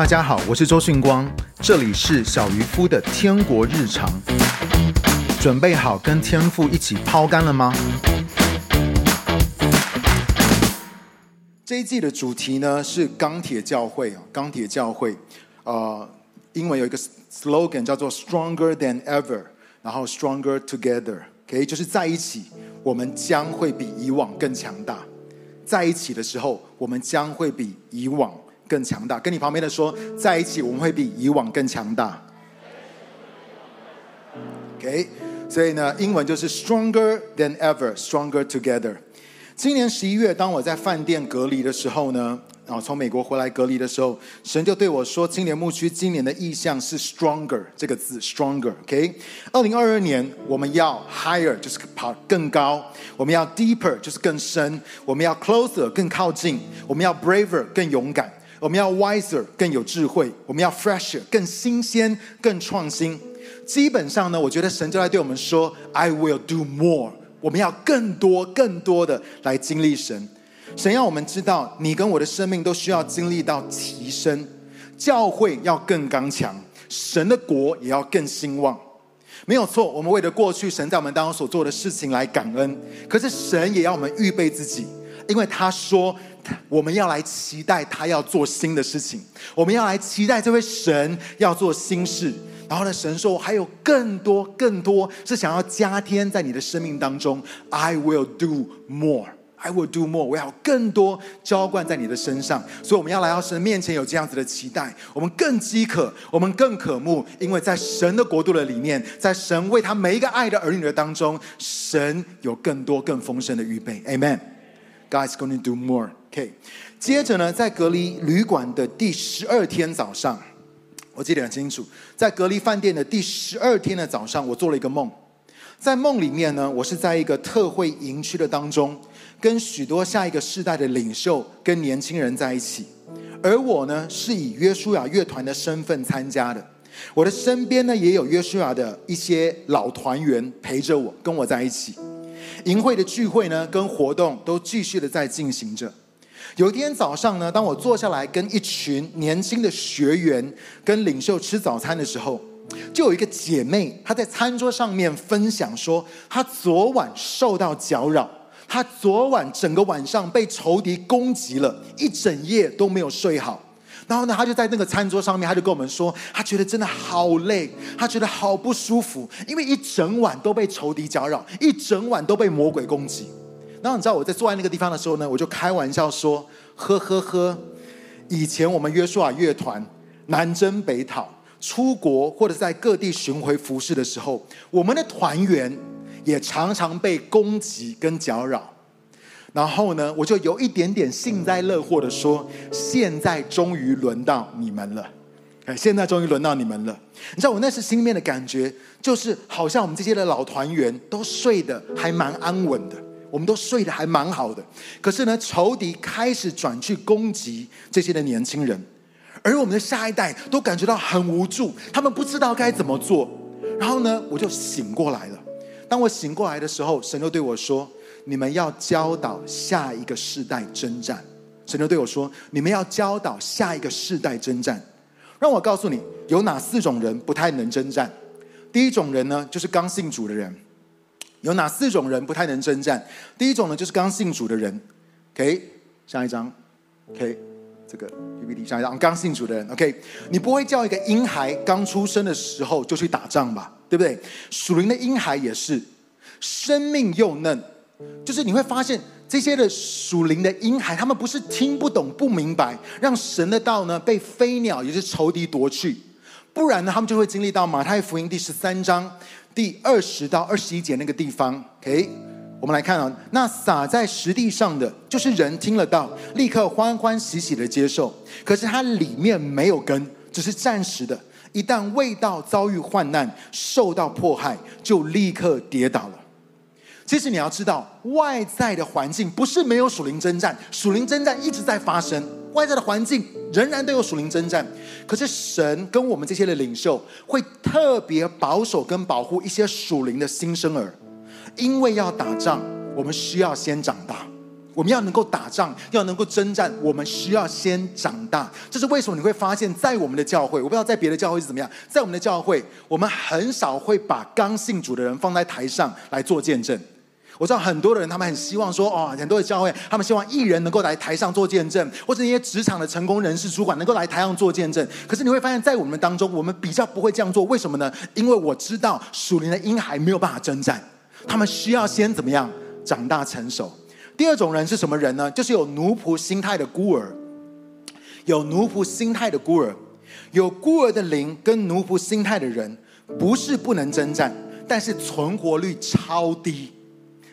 大家好，我是周迅光，这里是小渔夫的天国日常。准备好跟天父一起抛竿了吗？这一季的主题呢是钢铁教会啊，钢铁教会，呃，英文有一个 slogan 叫做 Stronger than ever，然后 Stronger together，OK，就是在一起，我们将会比以往更强大。在一起的时候，我们将会比以往更强大。跟你旁边的说，在一起我们会比以往更强大。OK，所以呢，英文就是 Stronger than ever, Stronger together。今年十一月，当我在饭店隔离的时候呢，然后从美国回来隔离的时候，神就对我说：“青年牧区今年的意象是 stronger 这个字，stronger。OK，二零二二年我们要 higher，就是跑更高；我们要 deeper，就是更深；我们要 closer，更靠近；我们要 braver，更勇敢；我们要 wiser，更有智慧；我们要 fresher，更新鲜、更创新。基本上呢，我觉得神就在对我们说：“I will do more。”我们要更多、更多的来经历神。神要我们知道，你跟我的生命都需要经历到提升，教会要更刚强，神的国也要更兴旺。没有错，我们为了过去神在我们当中所做的事情来感恩。可是神也要我们预备自己，因为他说我们要来期待他要做新的事情，我们要来期待这位神要做新事。然后呢，神说还有更多、更多是想要加添在你的生命当中。I will do more. I will do more。我要更多浇灌在你的身上。所以我们要来到神面前，有这样子的期待。我们更饥渴，我们更渴慕，因为在神的国度的里面，在神为他每一个爱的儿女的当中，神有更多、更丰盛的预备。Amen. God's going to do more. OK。接着呢，在隔离旅馆的第十二天早上。我记得很清楚，在隔离饭店的第十二天的早上，我做了一个梦。在梦里面呢，我是在一个特会营区的当中，跟许多下一个世代的领袖跟年轻人在一起。而我呢，是以约书亚乐团的身份参加的。我的身边呢，也有约书亚的一些老团员陪着我，跟我在一起。营会的聚会呢，跟活动都继续的在进行着。有一天早上呢，当我坐下来跟一群年轻的学员跟领袖吃早餐的时候，就有一个姐妹她在餐桌上面分享说，她昨晚受到搅扰，她昨晚整个晚上被仇敌攻击了，一整夜都没有睡好。然后呢，他就在那个餐桌上面，他就跟我们说，他觉得真的好累，他觉得好不舒服，因为一整晚都被仇敌搅扰，一整晚都被魔鬼攻击。然后你知道我在坐在那个地方的时候呢，我就开玩笑说：“呵呵呵，以前我们约书亚乐团南征北讨、出国或者在各地巡回服侍的时候，我们的团员也常常被攻击跟搅扰。然后呢，我就有一点点幸灾乐祸的说：现在终于轮到你们了，哎，现在终于轮到你们了。你知道我那时心里面的感觉，就是好像我们这些的老团员都睡得还蛮安稳的。”我们都睡得还蛮好的，可是呢，仇敌开始转去攻击这些的年轻人，而我们的下一代都感觉到很无助，他们不知道该怎么做。然后呢，我就醒过来了。当我醒过来的时候，神就对我说：“你们要教导下一个世代征战。”神就对我说：“你们要教导下一个世代征战。”让我告诉你，有哪四种人不太能征战？第一种人呢，就是刚信主的人。有哪四种人不太能征战？第一种呢，就是刚信主的人。OK，下一张。OK，这个 PPT 下一张，刚信主的人。OK，你不会叫一个婴孩刚出生的时候就去打仗吧？对不对？属灵的婴孩也是，生命又嫩，就是你会发现这些的属灵的婴孩，他们不是听不懂、不明白，让神的道呢被飞鸟也是仇敌夺去，不然呢，他们就会经历到马太福音第十三章。第二十到二十一节那个地方，OK，我们来看啊，那撒在实地上的，就是人听了道，立刻欢欢喜喜的接受，可是它里面没有根，只是暂时的。一旦未到遭遇患难，受到迫害，就立刻跌倒了。其实你要知道，外在的环境不是没有属灵征战，属灵征战一直在发生。外在的环境仍然都有属灵征战，可是神跟我们这些的领袖会特别保守跟保护一些属灵的新生儿，因为要打仗，我们需要先长大。我们要能够打仗，要能够征战，我们需要先长大。这是为什么？你会发现在我们的教会，我不知道在别的教会是怎么样，在我们的教会，我们很少会把刚信主的人放在台上来做见证。我知道很多的人，他们很希望说，哦，很多的教会，他们希望艺人能够来台上做见证，或者那些职场的成功人士、主管能够来台上做见证。可是你会发现在我们当中，我们比较不会这样做。为什么呢？因为我知道属灵的婴孩没有办法征战，他们需要先怎么样长大成熟。第二种人是什么人呢？就是有奴仆心态的孤儿，有奴仆心态的孤儿，有孤儿的灵跟奴仆心态的人，不是不能征战，但是存活率超低。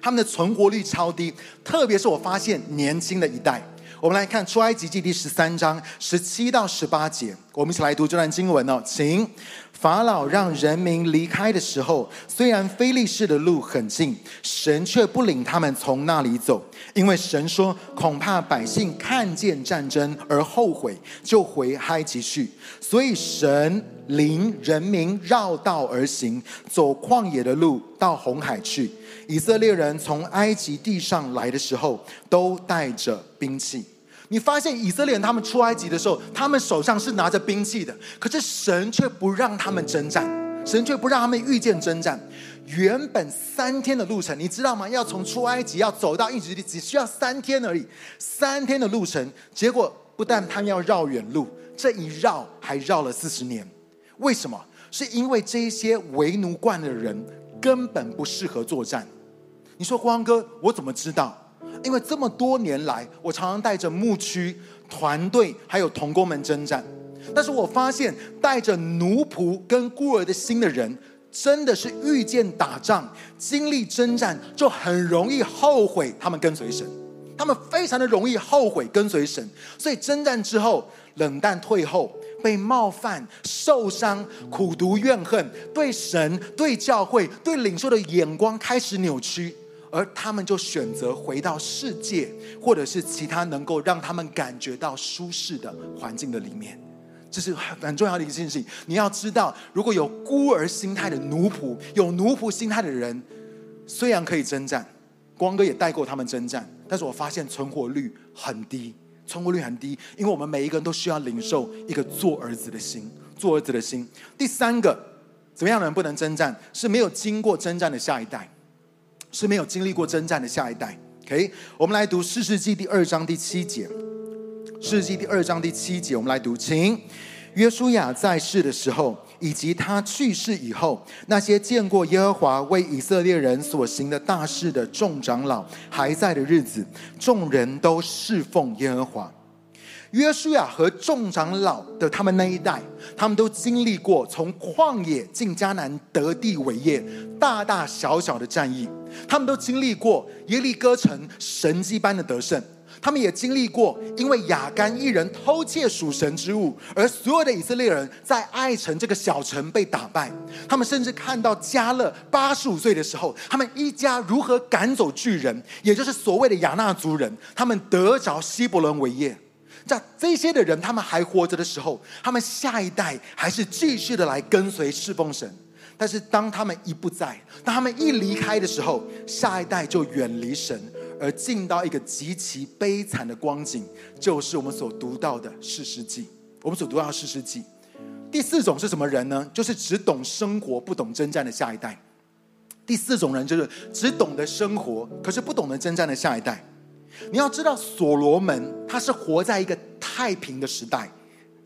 他们的存活率超低，特别是我发现年轻的一代。我们来看出埃及记第十三章十七到十八节，我们一起来读这段经文哦，请。法老让人民离开的时候，虽然菲利士的路很近，神却不领他们从那里走，因为神说恐怕百姓看见战争而后悔，就回埃及去。所以神领人民绕道而行，走旷野的路到红海去。以色列人从埃及地上来的时候，都带着兵器。你发现以色列人他们出埃及的时候，他们手上是拿着兵器的，可是神却不让他们征战，神却不让他们遇见征战。原本三天的路程，你知道吗？要从出埃及要走到应许地，只需要三天而已。三天的路程，结果不但他们要绕远路，这一绕还绕了四十年。为什么？是因为这些为奴惯的人根本不适合作战。你说光哥，我怎么知道？因为这么多年来，我常常带着牧区团队还有同工们征战，但是我发现带着奴仆跟孤儿的心的人，真的是遇见打仗、经历征战，就很容易后悔他们跟随神，他们非常的容易后悔跟随神，所以征战之后冷淡退后，被冒犯、受伤、苦毒怨恨，对神、对教会、对领袖的眼光开始扭曲。而他们就选择回到世界，或者是其他能够让他们感觉到舒适的环境的里面，这是很重要的一件事情。你要知道，如果有孤儿心态的奴仆，有奴仆心态的人，虽然可以征战，光哥也带过他们征战，但是我发现存活率很低，存活率很低，因为我们每一个人都需要领受一个做儿子的心，做儿子的心。第三个，怎么样的人不能征战？是没有经过征战的下一代。是没有经历过征战的下一代。OK，我们来读士师记第二章第七节。士师记第二章第七节，我们来读，请。约书亚在世的时候，以及他去世以后，那些见过耶和华为以色列人所行的大事的众长老还在的日子，众人都侍奉耶和华。约书亚和众长老的他们那一代，他们都经历过从旷野进迦南得地为业，大大小小的战役。他们都经历过耶利哥城神迹般的得胜。他们也经历过因为亚干一人偷窃属神之物，而所有的以色列人在爱城这个小城被打败。他们甚至看到加勒八十五岁的时候，他们一家如何赶走巨人，也就是所谓的亚衲族人，他们得着希伯仑为业。在这些的人，他们还活着的时候，他们下一代还是继续的来跟随侍奉神。但是当他们一不在，当他们一离开的时候，下一代就远离神，而进到一个极其悲惨的光景，就是我们所读到的士师记。我们所读到的士师记。第四种是什么人呢？就是只懂生活不懂征战的下一代。第四种人就是只懂得生活，可是不懂得征战的下一代。你要知道，所罗门他是活在一个太平的时代，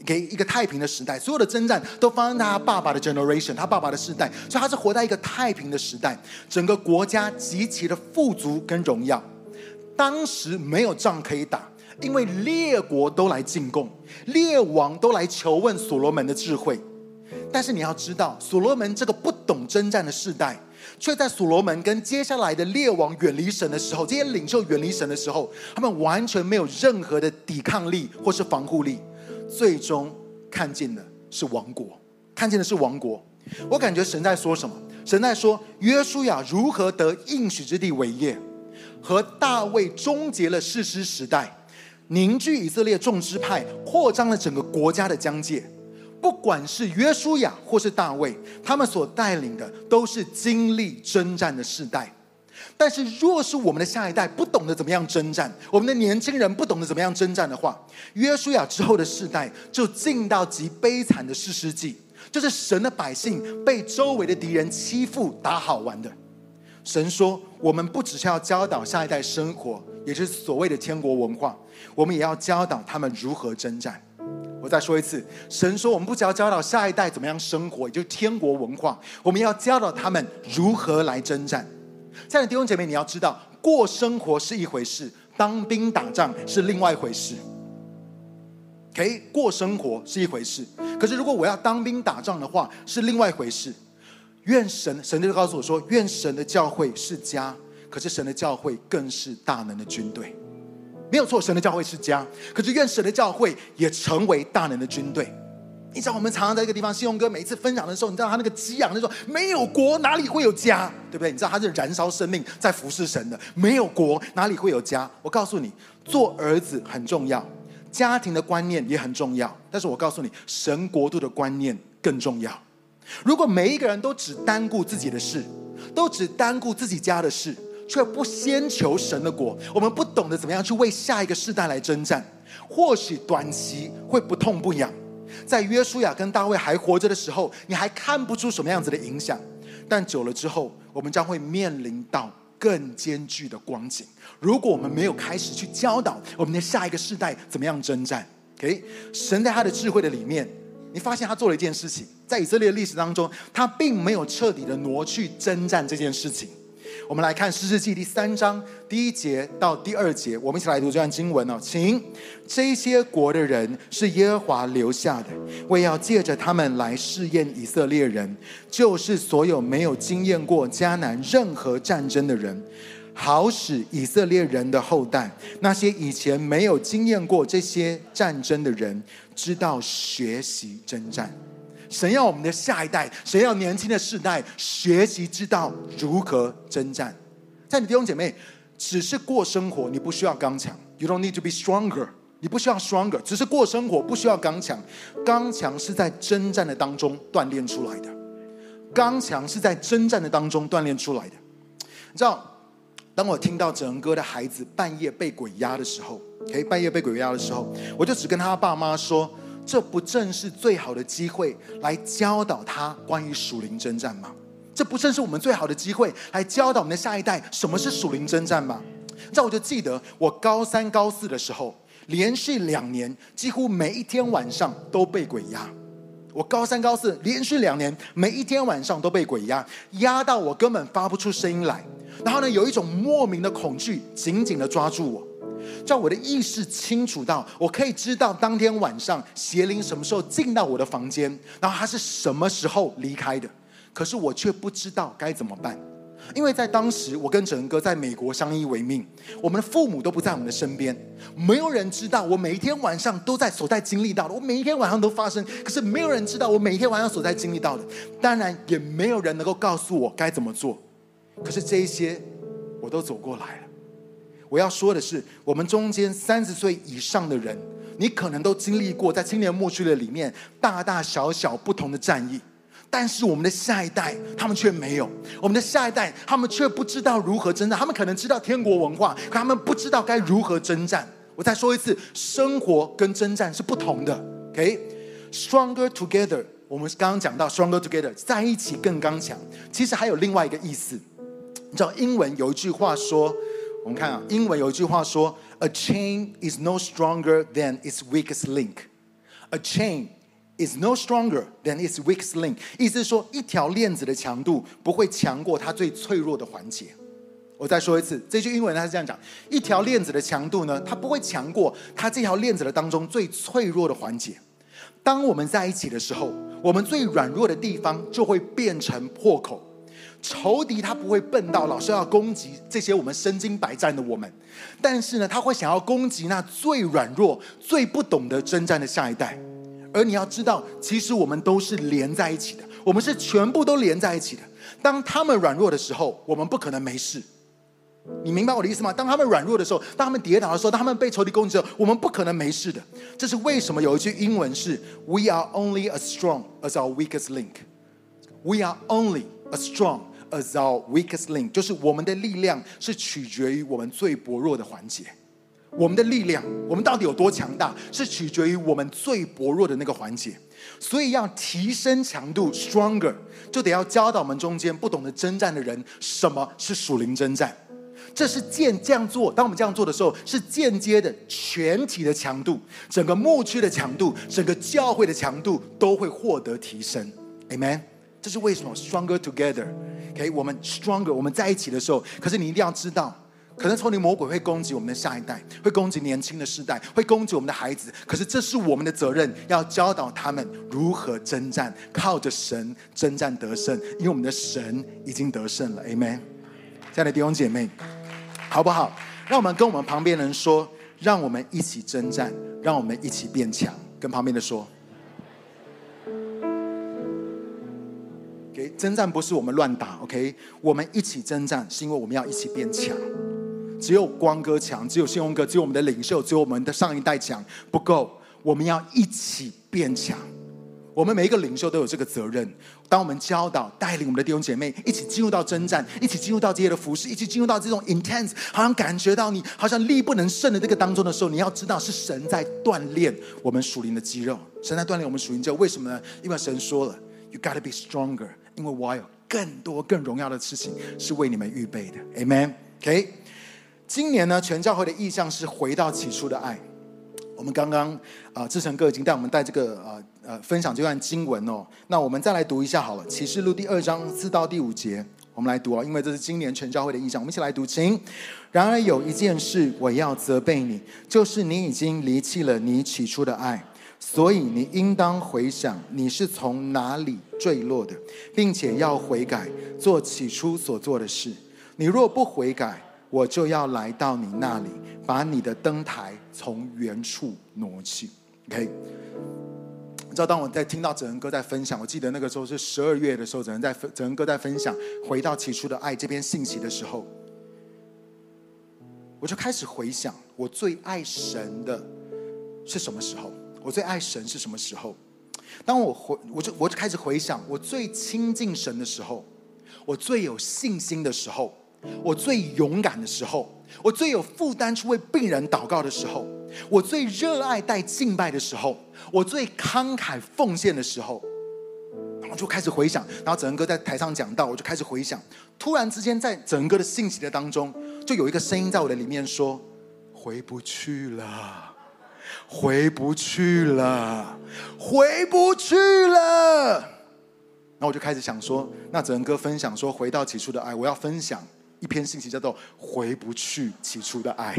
给一个太平的时代，所有的征战都发生在他爸爸的 generation，他爸爸的世代，所以他是活在一个太平的时代，整个国家极其的富足跟荣耀。当时没有仗可以打，因为列国都来进贡，列王都来求问所罗门的智慧。但是你要知道，所罗门这个不懂征战的世代。却在所罗门跟接下来的列王远离神的时候，这些领袖远离神的时候，他们完全没有任何的抵抗力或是防护力，最终看见的是王国，看见的是王国。我感觉神在说什么？神在说约书亚如何得应许之地为业，和大卫终结了士师时代，凝聚以色列众支派，扩张了整个国家的疆界。不管是约书亚或是大卫，他们所带领的都是经历征战的世代。但是，若是我们的下一代不懂得怎么样征战，我们的年轻人不懂得怎么样征战的话，约书亚之后的世代就进到极悲惨的士师记，就是神的百姓被周围的敌人欺负打好玩的。神说，我们不只是要教导下一代生活，也就是所谓的天国文化，我们也要教导他们如何征战。我再说一次，神说，我们不只要教导下一代怎么样生活，也就是天国文化，我们要教导他们如何来征战。亲爱的弟兄姐妹，你要知道，过生活是一回事，当兵打仗是另外一回事。OK，过生活是一回事，可是如果我要当兵打仗的话，是另外一回事。愿神，神就告诉我说，愿神的教会是家，可是神的教会更是大能的军队。没有错，神的教会是家，可是愿神的教会也成为大能的军队。你知道我们常常在一个地方，信用哥每一次分享的时候，你知道他那个激昂的时候，没有国哪里会有家，对不对？你知道他是燃烧生命在服侍神的，没有国哪里会有家？我告诉你，做儿子很重要，家庭的观念也很重要，但是我告诉你，神国度的观念更重要。如果每一个人都只单顾自己的事，都只单顾自己家的事，却不先求神的国，我们不懂得怎么样去为下一个世代来征战，或许短期会不痛不痒。在约书亚跟大卫还活着的时候，你还看不出什么样子的影响，但久了之后，我们将会面临到更艰巨的光景。如果我们没有开始去教导我们的下一个世代怎么样征战，OK？神在他的智慧的里面，你发现他做了一件事情，在以色列的历史当中，他并没有彻底的挪去征战这件事情。我们来看《士师记》第三章第一节到第二节，我们一起来读这段经文哦，请。这些国的人是耶和华留下的，为要借着他们来试验以色列人，就是所有没有经验过迦南任何战争的人，好使以色列人的后代，那些以前没有经验过这些战争的人，知道学习征战。神要我们的下一代，神要年轻的世代学习知道如何征战。在你弟兄姐妹，只是过生活，你不需要刚强。You don't need to be stronger。你不需要 stronger，只是过生活不需要刚强。刚强是在征战的当中锻炼出来的。刚强是在征战的当中锻炼出来的。你知道，当我听到整哥的孩子半夜被鬼压的时候诶半夜被鬼压的时候，我就只跟他爸妈说。这不正是最好的机会来教导他关于属灵征战吗？这不正是我们最好的机会来教导我们的下一代什么是属灵征战吗？这我就记得我高三高四的时候，连续两年几乎每一天晚上都被鬼压。我高三高四连续两年每一天晚上都被鬼压，压到我根本发不出声音来。然后呢，有一种莫名的恐惧紧紧的抓住我。叫我的意识清楚到，我可以知道当天晚上邪灵什么时候进到我的房间，然后他是什么时候离开的。可是我却不知道该怎么办，因为在当时我跟整哥在美国相依为命，我们的父母都不在我们的身边，没有人知道我每一天晚上都在所在经历到的，我每一天晚上都发生，可是没有人知道我每一天晚上所在经历到的，当然也没有人能够告诉我该怎么做。可是这一些我都走过来。我要说的是，我们中间三十岁以上的人，你可能都经历过在青年牧区的里面大大小小不同的战役，但是我们的下一代他们却没有，我们的下一代他们却不知道如何征战，他们可能知道天国文化，可他们不知道该如何征战。我再说一次，生活跟征战是不同的。OK，stronger together，我们刚刚讲到 stronger together，在一起更刚强。其实还有另外一个意思，你知道英文有一句话说。我们看啊，英文有一句话说：“A chain is no stronger than its weakest link.” A chain is no stronger than its weakest link。意思是说，一条链子的强度不会强过它最脆弱的环节。我再说一次，这句英文它是这样讲：一条链子的强度呢，它不会强过它这条链子的当中最脆弱的环节。当我们在一起的时候，我们最软弱的地方就会变成破口。仇敌他不会笨到老是要攻击这些我们身经百战的我们，但是呢，他会想要攻击那最软弱、最不懂得征战的下一代。而你要知道，其实我们都是连在一起的，我们是全部都连在一起的。当他们软弱的时候，我们不可能没事。你明白我的意思吗？当他们软弱的时候，当他们跌倒的时候，当他们被仇敌攻击的时候，我们不可能没事的。这是为什么？有一句英文是 “We are only as strong as our weakest link”。We are only as strong。As our weakest link，就是我们的力量是取决于我们最薄弱的环节。我们的力量，我们到底有多强大，是取决于我们最薄弱的那个环节。所以要提升强度，stronger，就得要教导我们中间不懂得征战的人，什么是属灵征战。这是间这样做，当我们这样做的时候，是间接的全体的强度，整个牧区的强度，整个教会的强度都会获得提升。Amen。这是为什么？Stronger together，OK，我们 stronger，我们在一起的时候，可是你一定要知道。可能从你魔鬼会攻击我们的下一代，会攻击年轻的世代，会攻击我们的孩子。可是这是我们的责任，要教导他们如何征战，靠着神征战得胜，因为我们的神已经得胜了。Amen。亲爱的弟兄姐妹，好不好？让我们跟我们旁边人说，让我们一起征战，让我们一起变强。跟旁边的说，OK，征战不是我们乱打，OK，我们一起征战，是因为我们要一起变强。只有光哥强，只有信宏哥，只有我们的领袖，只有我们的上一代强，不够。我们要一起变强。我们每一个领袖都有这个责任。当我们教导、带领我们的弟兄姐妹一起进入到征战，一起进入到这些的服事，一起进入到这种 intense，好像感觉到你好像力不能胜的这个当中的时候，你要知道是神在锻炼我们属灵的肌肉，神在锻炼我们属灵肌肉。为什么呢？因为神说了，You gotta be stronger，因为我有更多更荣耀的事情是为你们预备的。Amen，OK。今年呢，全教会的意向是回到起初的爱。我们刚刚啊，志成哥已经带我们带这个呃呃分享这段经文哦。那我们再来读一下好了，《启示录》第二章四到第五节，我们来读啊，因为这是今年全教会的意向。我们一起来读，请。然而有一件事我要责备你，就是你已经离弃了你起初的爱，所以你应当回想你是从哪里坠落的，并且要悔改，做起初所做的事。你若不悔改，我就要来到你那里，把你的灯台从原处挪去。OK，你知道当我在听到哲恩哥在分享，我记得那个时候是十二月的时候，哲恩在分，哲恩哥在分享回到起初的爱这篇信息的时候，我就开始回想我最爱神的是什么时候？我最爱神是什么时候？当我回，我就我就开始回想我最亲近神的时候，我最有信心的时候。我最勇敢的时候，我最有负担去为病人祷告的时候，我最热爱带敬拜的时候，我最慷慨奉献的时候，然后就开始回想。然后整个哥在台上讲到，我就开始回想。突然之间，在整个的信息的当中，就有一个声音在我的里面说：“回不去了，回不去了，回不去了。”然后我就开始想说：“那整个哥分享说，回到起初的爱，我要分享。”一篇信息叫做“回不去起初的爱”，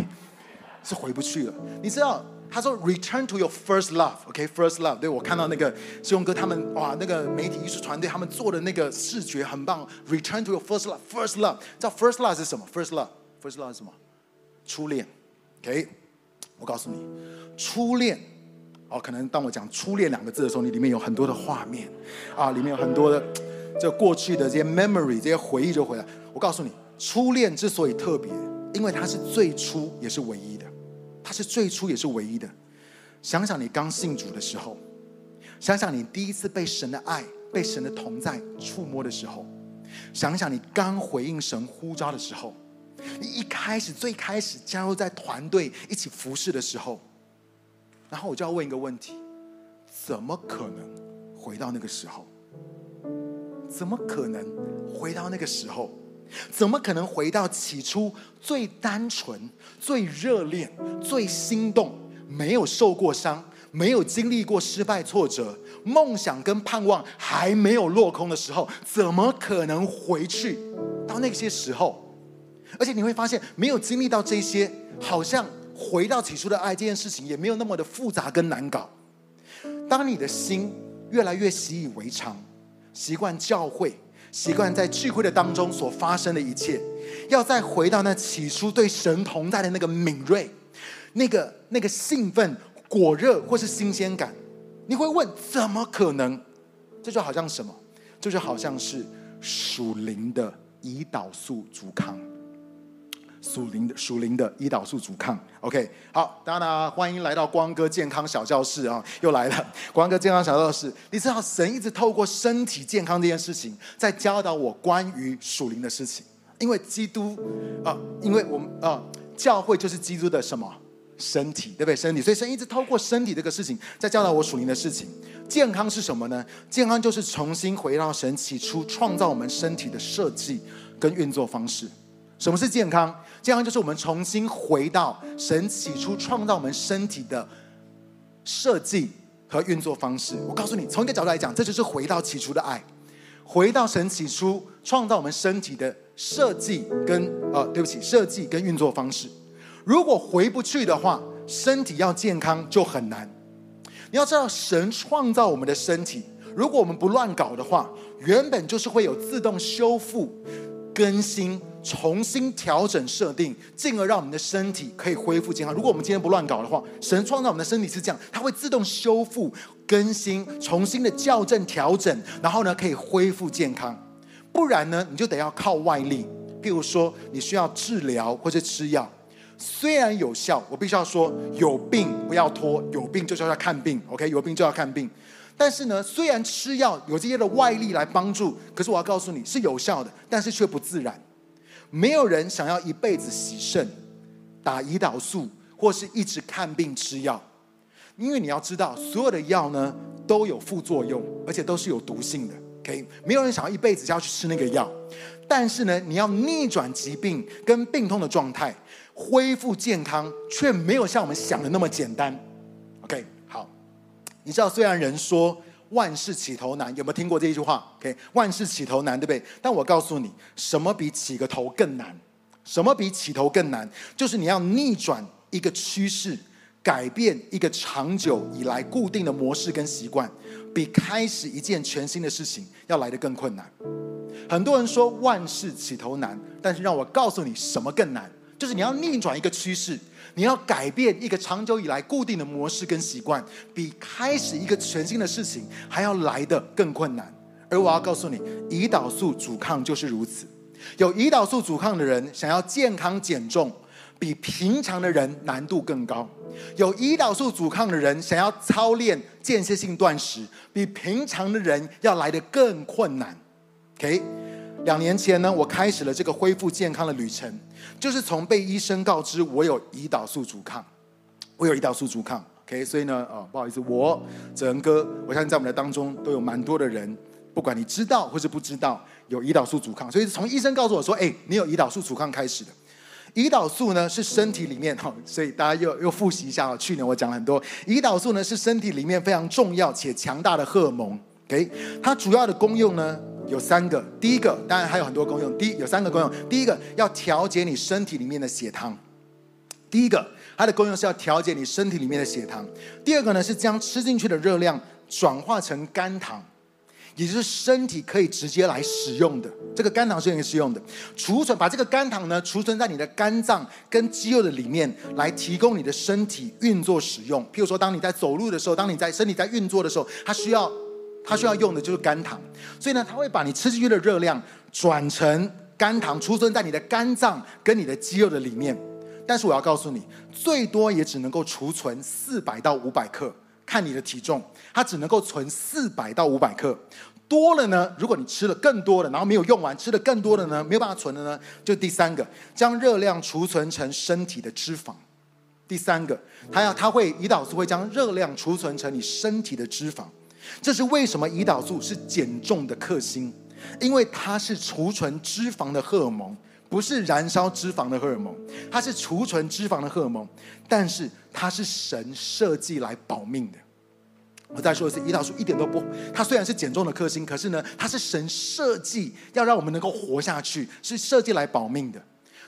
是回不去了。你知道，他说 “return to your first love”，OK，first love。对，我看到那个志勇哥他们哇，那个媒体艺术团队他们做的那个视觉很棒。“return to your first love”，first love，知道 first love 是什么？first love，first love 是什么？初恋。OK，我告诉你，初恋哦，可能当我讲“初恋”两个字的时候，你里面有很多的画面啊，里面有很多的这过去的这些 memory，这些回忆就回来。我告诉你。初恋之所以特别，因为它是最初也是唯一的，它是最初也是唯一的。想想你刚信主的时候，想想你第一次被神的爱、被神的同在触摸的时候，想想你刚回应神呼召的时候，你一开始最开始加入在团队一起服侍的时候，然后我就要问一个问题：怎么可能回到那个时候？怎么可能回到那个时候？怎么可能回到起初最单纯、最热恋、最心动、没有受过伤、没有经历过失败挫折、梦想跟盼望还没有落空的时候？怎么可能回去到那些时候？而且你会发现，没有经历到这些，好像回到起初的爱这件事情也没有那么的复杂跟难搞。当你的心越来越习以为常，习惯教会。习惯在聚会的当中所发生的一切，要再回到那起初对神同在的那个敏锐、那个那个兴奋、火热或是新鲜感，你会问：怎么可能？这就好像什么？这就好像是属灵的胰岛素阻抗。属灵的属灵的胰岛素阻抗。OK，好，大家呢欢迎来到光哥健康小教室啊，又来了。光哥健康小教室，你知道神一直透过身体健康这件事情，在教导我关于属灵的事情。因为基督啊，因为我们啊，教会就是基督的什么？身体，对不对？身体，所以神一直透过身体这个事情，在教导我属灵的事情。健康是什么呢？健康就是重新回到神起初创造我们身体的设计跟运作方式。什么是健康？这样就是我们重新回到神起初创造我们身体的设计和运作方式。我告诉你，从一个角度来讲，这就是回到起初的爱，回到神起初创造我们身体的设计跟呃，对不起，设计跟运作方式。如果回不去的话，身体要健康就很难。你要知道，神创造我们的身体，如果我们不乱搞的话，原本就是会有自动修复、更新、重新调整设定，进而让我们的身体可以恢复健康。如果我们今天不乱搞的话，神创造我们的身体是这样，它会自动修复、更新、重新的校正、调整，然后呢，可以恢复健康。不然呢，你就得要靠外力，譬如说你需要治疗或者吃药。虽然有效，我必须要说，有病不要拖，有病就是要看病，OK？有病就要看病。但是呢，虽然吃药有这些的外力来帮助，可是我要告诉你是有效的，但是却不自然。没有人想要一辈子洗肾、打胰岛素，或是一直看病吃药，因为你要知道，所有的药呢都有副作用，而且都是有毒性的，OK？没有人想要一辈子就要去吃那个药。但是呢，你要逆转疾病跟病痛的状态。恢复健康却没有像我们想的那么简单。OK，好，你知道虽然人说万事起头难，有没有听过这一句话？OK，万事起头难，对不对？但我告诉你，什么比起个头更难？什么比起头更难？就是你要逆转一个趋势，改变一个长久以来固定的模式跟习惯，比开始一件全新的事情要来得更困难。很多人说万事起头难，但是让我告诉你，什么更难？就是你要逆转一个趋势，你要改变一个长久以来固定的模式跟习惯，比开始一个全新的事情还要来得更困难。而我要告诉你，胰岛素阻抗就是如此。有胰岛素阻抗的人想要健康减重，比平常的人难度更高；有胰岛素阻抗的人想要操练间歇性断食，比平常的人要来得更困难。OK。两年前呢，我开始了这个恢复健康的旅程，就是从被医生告知我有胰岛素阻抗，我有胰岛素阻抗，OK，所以呢，哦，不好意思，我哲恩哥，我相信在我们的当中都有蛮多的人，不管你知道或是不知道有胰岛素阻抗，所以从医生告诉我说，哎，你有胰岛素阻抗开始的。胰岛素呢是身体里面哈，所以大家又又复习一下啊，去年我讲了很多，胰岛素呢是身体里面非常重要且强大的荷尔蒙。，OK，它主要的功用呢。有三个，第一个当然还有很多功用。第一有三个功用，第一个要调节你身体里面的血糖。第一个它的功用是要调节你身体里面的血糖。第二个呢是将吃进去的热量转化成肝糖，也就是身体可以直接来使用的。这个肝糖是可以使用的，储存把这个肝糖呢储存在你的肝脏跟肌肉的里面，来提供你的身体运作使用。譬如说，当你在走路的时候，当你在身体在运作的时候，它需要。它需要用的就是肝糖，所以呢，它会把你吃进去的热量转成肝糖，储存在你的肝脏跟你的肌肉的里面。但是我要告诉你，最多也只能够储存四百到五百克，看你的体重，它只能够存四百到五百克。多了呢，如果你吃了更多的，然后没有用完，吃了更多的呢，没有办法存的呢，就第三个，将热量储存成身体的脂肪。第三个，它要它会胰岛素会将热量储存成你身体的脂肪。这是为什么胰岛素是减重的克星，因为它是储存脂肪的荷尔蒙，不是燃烧脂肪的荷尔蒙，它是储存脂肪的荷尔蒙，但是它是神设计来保命的。我再说一次，胰岛素一点都不，它虽然是减重的克星，可是呢，它是神设计要让我们能够活下去，是设计来保命的。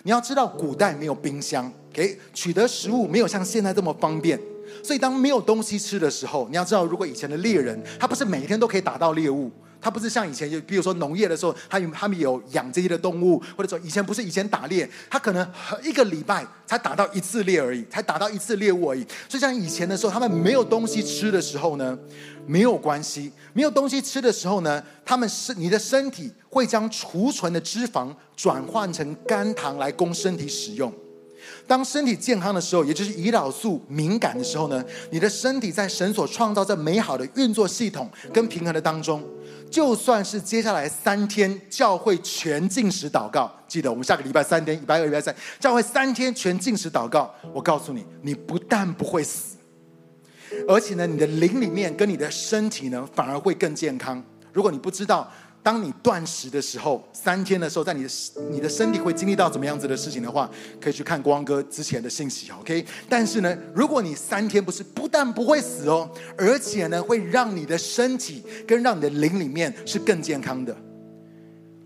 你要知道，古代没有冰箱，给取得食物没有像现在这么方便。所以，当没有东西吃的时候，你要知道，如果以前的猎人，他不是每天都可以打到猎物，他不是像以前，就比如说农业的时候，他有他们有养这些的动物，或者说以前不是以前打猎，他可能一个礼拜才打到一次猎而已，才打到一次猎物而已。所以像以前的时候，他们没有东西吃的时候呢，没有关系，没有东西吃的时候呢，他们是你的身体会将储存的脂肪转换成肝糖来供身体使用。当身体健康的时候，也就是胰岛素敏感的时候呢，你的身体在神所创造这美好的运作系统跟平衡的当中，就算是接下来三天教会全禁食祷告，记得我们下个礼拜三天，礼拜二、礼拜三教会三天全禁食祷告，我告诉你，你不但不会死，而且呢，你的灵里面跟你的身体呢，反而会更健康。如果你不知道。当你断食的时候，三天的时候，在你的你的身体会经历到怎么样子的事情的话，可以去看光哥之前的信息，OK？但是呢，如果你三天不是不但不会死哦，而且呢，会让你的身体跟让你的灵里面是更健康的。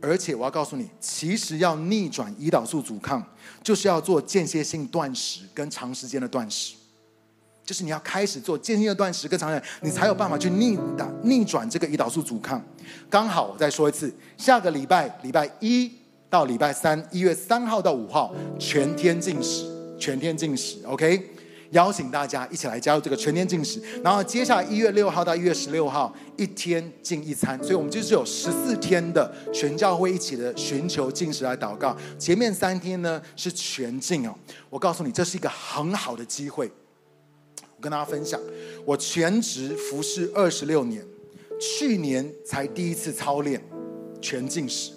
而且我要告诉你，其实要逆转胰岛素阻抗，就是要做间歇性断食跟长时间的断食。就是你要开始做间歇断食跟长远，你才有办法去逆打逆转这个胰岛素阻抗。刚好我再说一次，下个礼拜礼拜一到礼拜三，一月三号到五号全天禁食，全天禁食，OK？邀请大家一起来加入这个全天禁食。然后接下来一月六号到一月十六号，一天禁一餐，所以我们就是有十四天的全教会一起的寻求禁食来祷告。前面三天呢是全禁哦，我告诉你，这是一个很好的机会。我跟大家分享，我全职服侍二十六年，去年才第一次操练全禁食。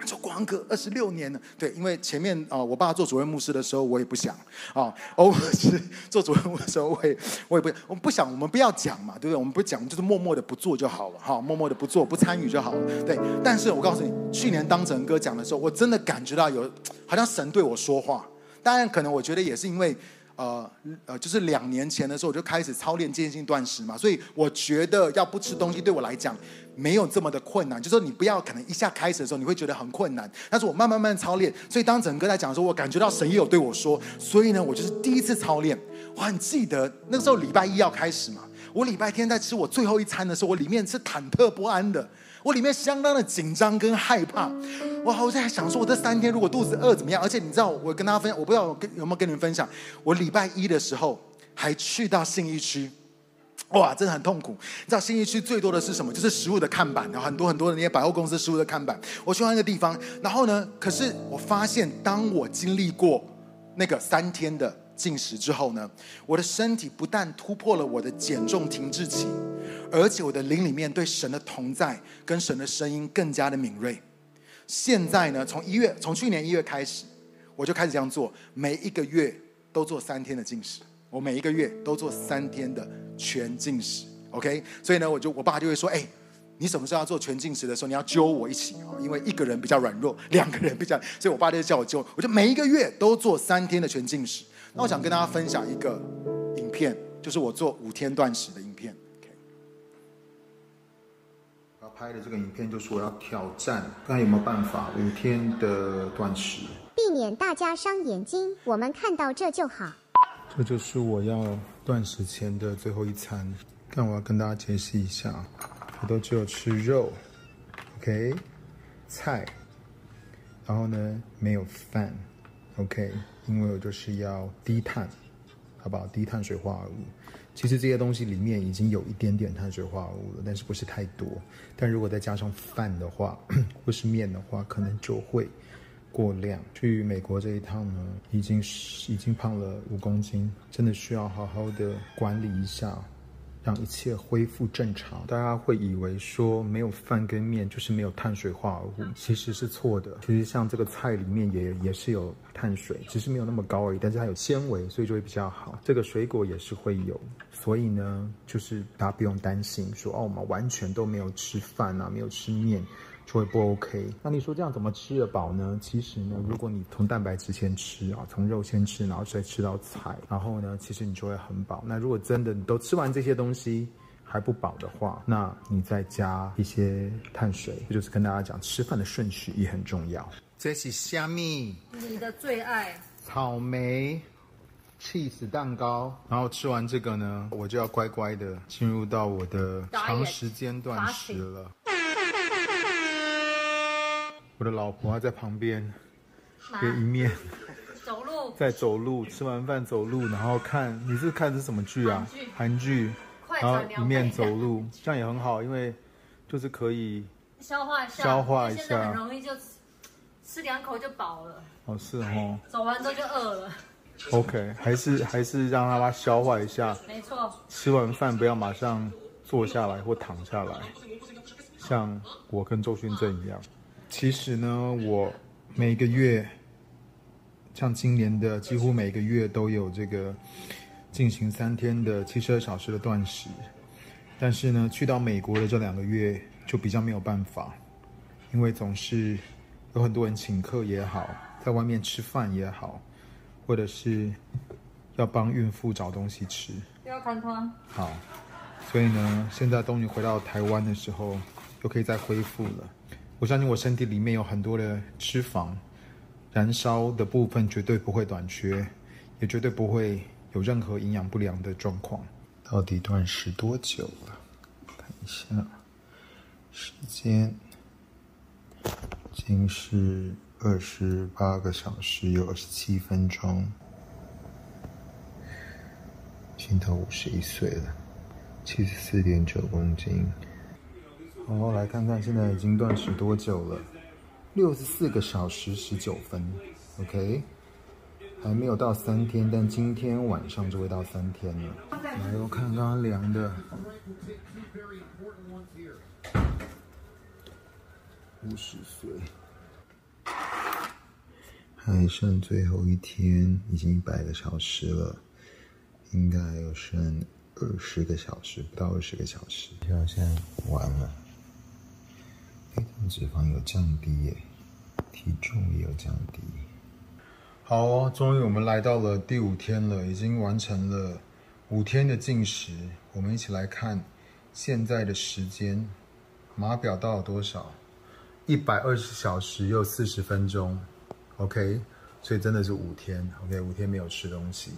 你说光哥二十六年了，对，因为前面啊、我爸做主任牧师的时候，我也不想啊，偶尔是做主任牧师的时候，我也 我也不，我们不想，我们不要讲嘛，对不对？我们不讲，就是默默的不做就好了，哈，默默的不做，不参与就好了，对。但是我告诉你，去年当整哥讲的时候，我真的感觉到有好像神对我说话。当然，可能我觉得也是因为。呃呃，就是两年前的时候，我就开始操练间歇性断食嘛，所以我觉得要不吃东西对我来讲没有这么的困难。就说你不要可能一下开始的时候你会觉得很困难，但是我慢慢慢操练，所以当整个在讲的时候，我感觉到神也有对我说，所以呢，我就是第一次操练，我很记得那时候礼拜一要开始嘛，我礼拜天在吃我最后一餐的时候，我里面是忐忑不安的。我里面相当的紧张跟害怕，我好在想说，我这三天如果肚子饿怎么样？而且你知道，我跟大家分享，我不知道我跟有没有跟你们分享，我礼拜一的时候还去到信义区，哇，真的很痛苦。你知道信义区最多的是什么？就是食物的看板，然后很多很多的那些百货公司食物的看板。我去到那个地方，然后呢，可是我发现，当我经历过那个三天的进食之后呢，我的身体不但突破了我的减重停滞期。而且我的灵里面对神的同在跟神的声音更加的敏锐。现在呢，从一月，从去年一月开始，我就开始这样做，每一个月都做三天的禁食。我每一个月都做三天的全禁食，OK？所以呢，我就我爸就会说：“哎，你什么时候要做全禁食的时候，你要揪我一起哦，因为一个人比较软弱，两个人比较……所以我爸就叫我揪，我就每一个月都做三天的全禁食。那我想跟大家分享一个影片，就是我做五天断食的影片。”拍的这个影片就是我要挑战，看有没有办法五天的断食，避免大家伤眼睛。我们看到这就好。这就是我要断食前的最后一餐。但我要跟大家解释一下，我都只有吃肉，OK，菜，然后呢没有饭，OK，因为我就是要低碳，好不好？低碳水化合物。其实这些东西里面已经有一点点碳水化合物了，但是不是太多。但如果再加上饭的话，或是面的话，可能就会过量。去美国这一趟呢，已经是已经胖了五公斤，真的需要好好的管理一下。让一切恢复正常。大家会以为说没有饭跟面就是没有碳水化合物，其实是错的。其实像这个菜里面也也是有碳水，只是没有那么高而已。但是它有纤维，所以就会比较好。这个水果也是会有，所以呢，就是大家不用担心说哦，我们完全都没有吃饭啊，没有吃面。就会不 OK。那你说这样怎么吃得饱呢？其实呢，如果你从蛋白质先吃啊，从肉先吃，然后再吃到菜，然后呢，其实你就会很饱。那如果真的你都吃完这些东西还不饱的话，那你再加一些碳水，这就是跟大家讲吃饭的顺序也很重要。这是虾米？你的最爱？草莓，cheese 蛋糕。然后吃完这个呢，我就要乖乖的进入到我的长时间断食了。我的老婆还在旁边，也一面走路，在走路，吃完饭走路，然后看你是看的是什么剧啊？韩剧，韩剧，然后一面走路，这样也很好，因为就是可以消化一下，消化一下，现在很容易就吃，吃两口就饱了。哦，是哦，走完之后就饿了。OK，还是还是让他消化一下。没错，吃完饭不要马上坐下来或躺下来，像我跟周勋正一样。其实呢，我每个月，像今年的几乎每个月都有这个进行三天的七十二小时的断食，但是呢，去到美国的这两个月就比较没有办法，因为总是有很多人请客也好，在外面吃饭也好。或者是要帮孕妇找东西吃，要看汤。好，所以呢，现在终于回到台湾的时候，又可以再恢复了。我相信我身体里面有很多的脂肪，燃烧的部分绝对不会短缺，也绝对不会有任何营养不良的状况。到底断食多久了？看一下时间，已经是。二十八个小时有二十七分钟，心头五十一岁了，七十四点九公斤。好来看看现在已经断食多久了，六十四个小时十九分。OK，还没有到三天，但今天晚上就会到三天了。来，我看刚刚量的，五十岁。还剩最后一天，已经一百个小时了，应该还有剩二十个小时，不到二十个小时。就现在完了，内脏脂肪有降低耶，体重也有降低。好哦，终于我们来到了第五天了，已经完成了五天的进食。我们一起来看现在的时间，码表到了多少？一百二十小时又四十分钟。OK，所以真的是五天，OK，五天没有吃东西，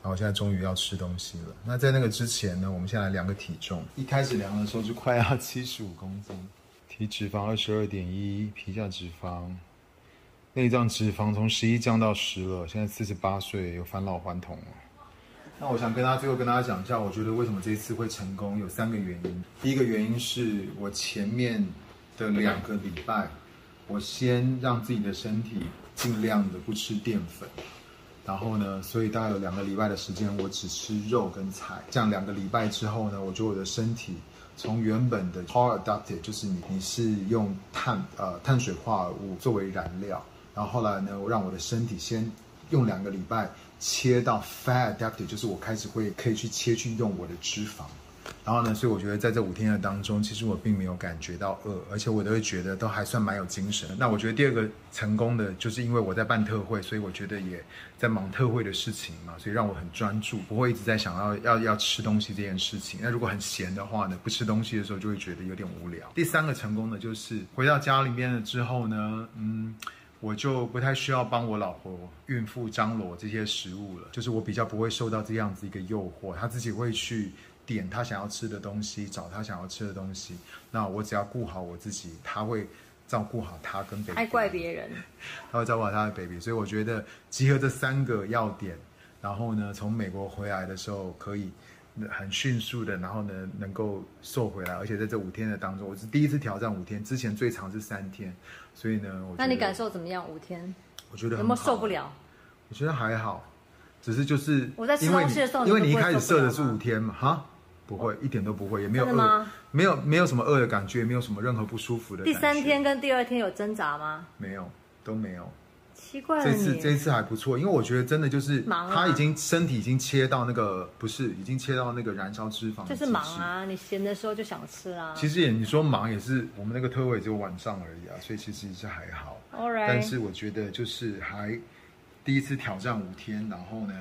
然后现在终于要吃东西了。那在那个之前呢，我们先来量个体重。一开始量的时候就快要七十五公斤，体脂肪二十二点一，皮下脂肪、内脏脂肪从十一降到十了，现在四十八岁，有返老还童了。那我想跟大家最后跟大家讲一下，我觉得为什么这次会成功，有三个原因。第一个原因是我前面的两个礼拜，我先让自己的身体。尽量的不吃淀粉，然后呢，所以大概有两个礼拜的时间，我只吃肉跟菜。这样两个礼拜之后呢，我觉得我的身体从原本的 car adapted，就是你你是用碳呃碳水化合物作为燃料，然后后来呢，我让我的身体先用两个礼拜切到 fat adapted，就是我开始会可以去切去用我的脂肪。然后呢，所以我觉得在这五天的当中，其实我并没有感觉到饿，而且我都会觉得都还算蛮有精神。那我觉得第二个成功的，就是因为我在办特会，所以我觉得也在忙特会的事情嘛，所以让我很专注，不会一直在想要要要吃东西这件事情。那如果很闲的话呢，不吃东西的时候就会觉得有点无聊。第三个成功的，就是回到家里面了之后呢，嗯，我就不太需要帮我老婆孕妇张罗这些食物了，就是我比较不会受到这样子一个诱惑，她自己会去。点他想要吃的东西，找他想要吃的东西。那我只要顾好我自己，他会照顾好他跟 baby。爱怪别人，他会照顾好他的 baby。所以我觉得集合这三个要点，然后呢，从美国回来的时候可以很迅速的，然后呢能够瘦回来。而且在这五天的当中，我是第一次挑战五天，之前最长是三天。所以呢，我那你感受怎么样？五天？我觉得有没有受不了？我觉得还好，只是就是我在吃东西的时候，因为你一开始设的是五天嘛，哈。不会，一点都不会，也没有饿，吗没有没有什么饿的感觉，也没有什么任何不舒服的感觉。第三天跟第二天有挣扎吗？没有，都没有。奇怪了，这次这次还不错，因为我觉得真的就是，他已经身体已经切到那个不是，已经切到那个燃烧脂肪。就是忙啊，你闲的时候就想吃啊。其实也你说忙也是，我们那个特惠只有晚上而已啊，所以其实是还好。All right. 但是我觉得就是还第一次挑战五天，然后呢。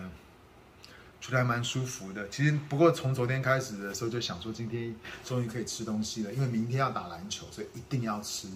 觉得还蛮舒服的。其实不过从昨天开始的时候就想说，今天终于可以吃东西了，因为明天要打篮球，所以一定要吃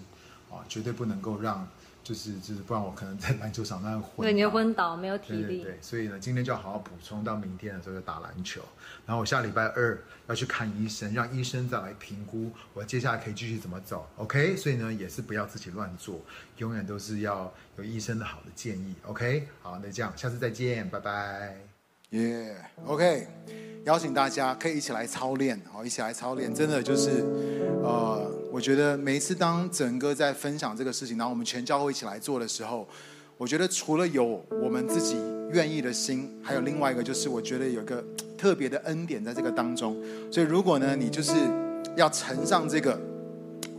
啊，绝对不能够让就是就是，不然我可能在篮球场那样昏。对，你会昏倒，没有体力。对对对，所以呢，今天就要好好补充，到明天的时候就打篮球。然后我下礼拜二要去看医生，让医生再来评估我接下来可以继续怎么走。OK，所以呢，也是不要自己乱做，永远都是要有医生的好的建议。OK，好，那这样，下次再见，拜拜。耶、，OK，邀请大家可以一起来操练，好，一起来操练，真的就是，呃，我觉得每一次当整个在分享这个事情，然后我们全教会一起来做的时候，我觉得除了有我们自己愿意的心，还有另外一个就是，我觉得有个特别的恩典在这个当中。所以如果呢，你就是要承上这个。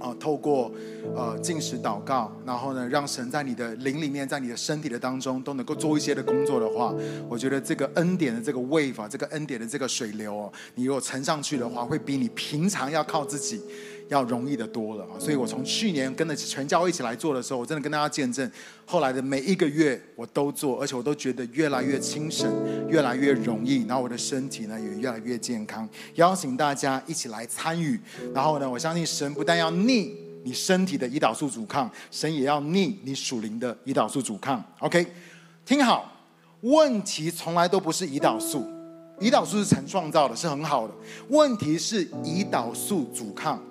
啊，透过呃进食祷告，然后呢，让神在你的灵里面，在你的身体的当中，都能够做一些的工作的话，我觉得这个恩典的这个 wave 啊，这个恩典的这个水流哦，你如果乘上去的话，会比你平常要靠自己要容易的多了啊。所以我从去年跟着全教会一起来做的时候，我真的跟大家见证，后来的每一个月我都做，而且我都觉得越来越精神，越来越容易，然后我的身体呢也越来越健康。邀请大家一起来参与，然后呢，我相信神不但要逆。逆你身体的胰岛素阻抗，神也要逆你属灵的胰岛素阻抗。OK，听好，问题从来都不是胰岛素，胰岛素是神创造的，是很好的。问题是胰岛素阻抗，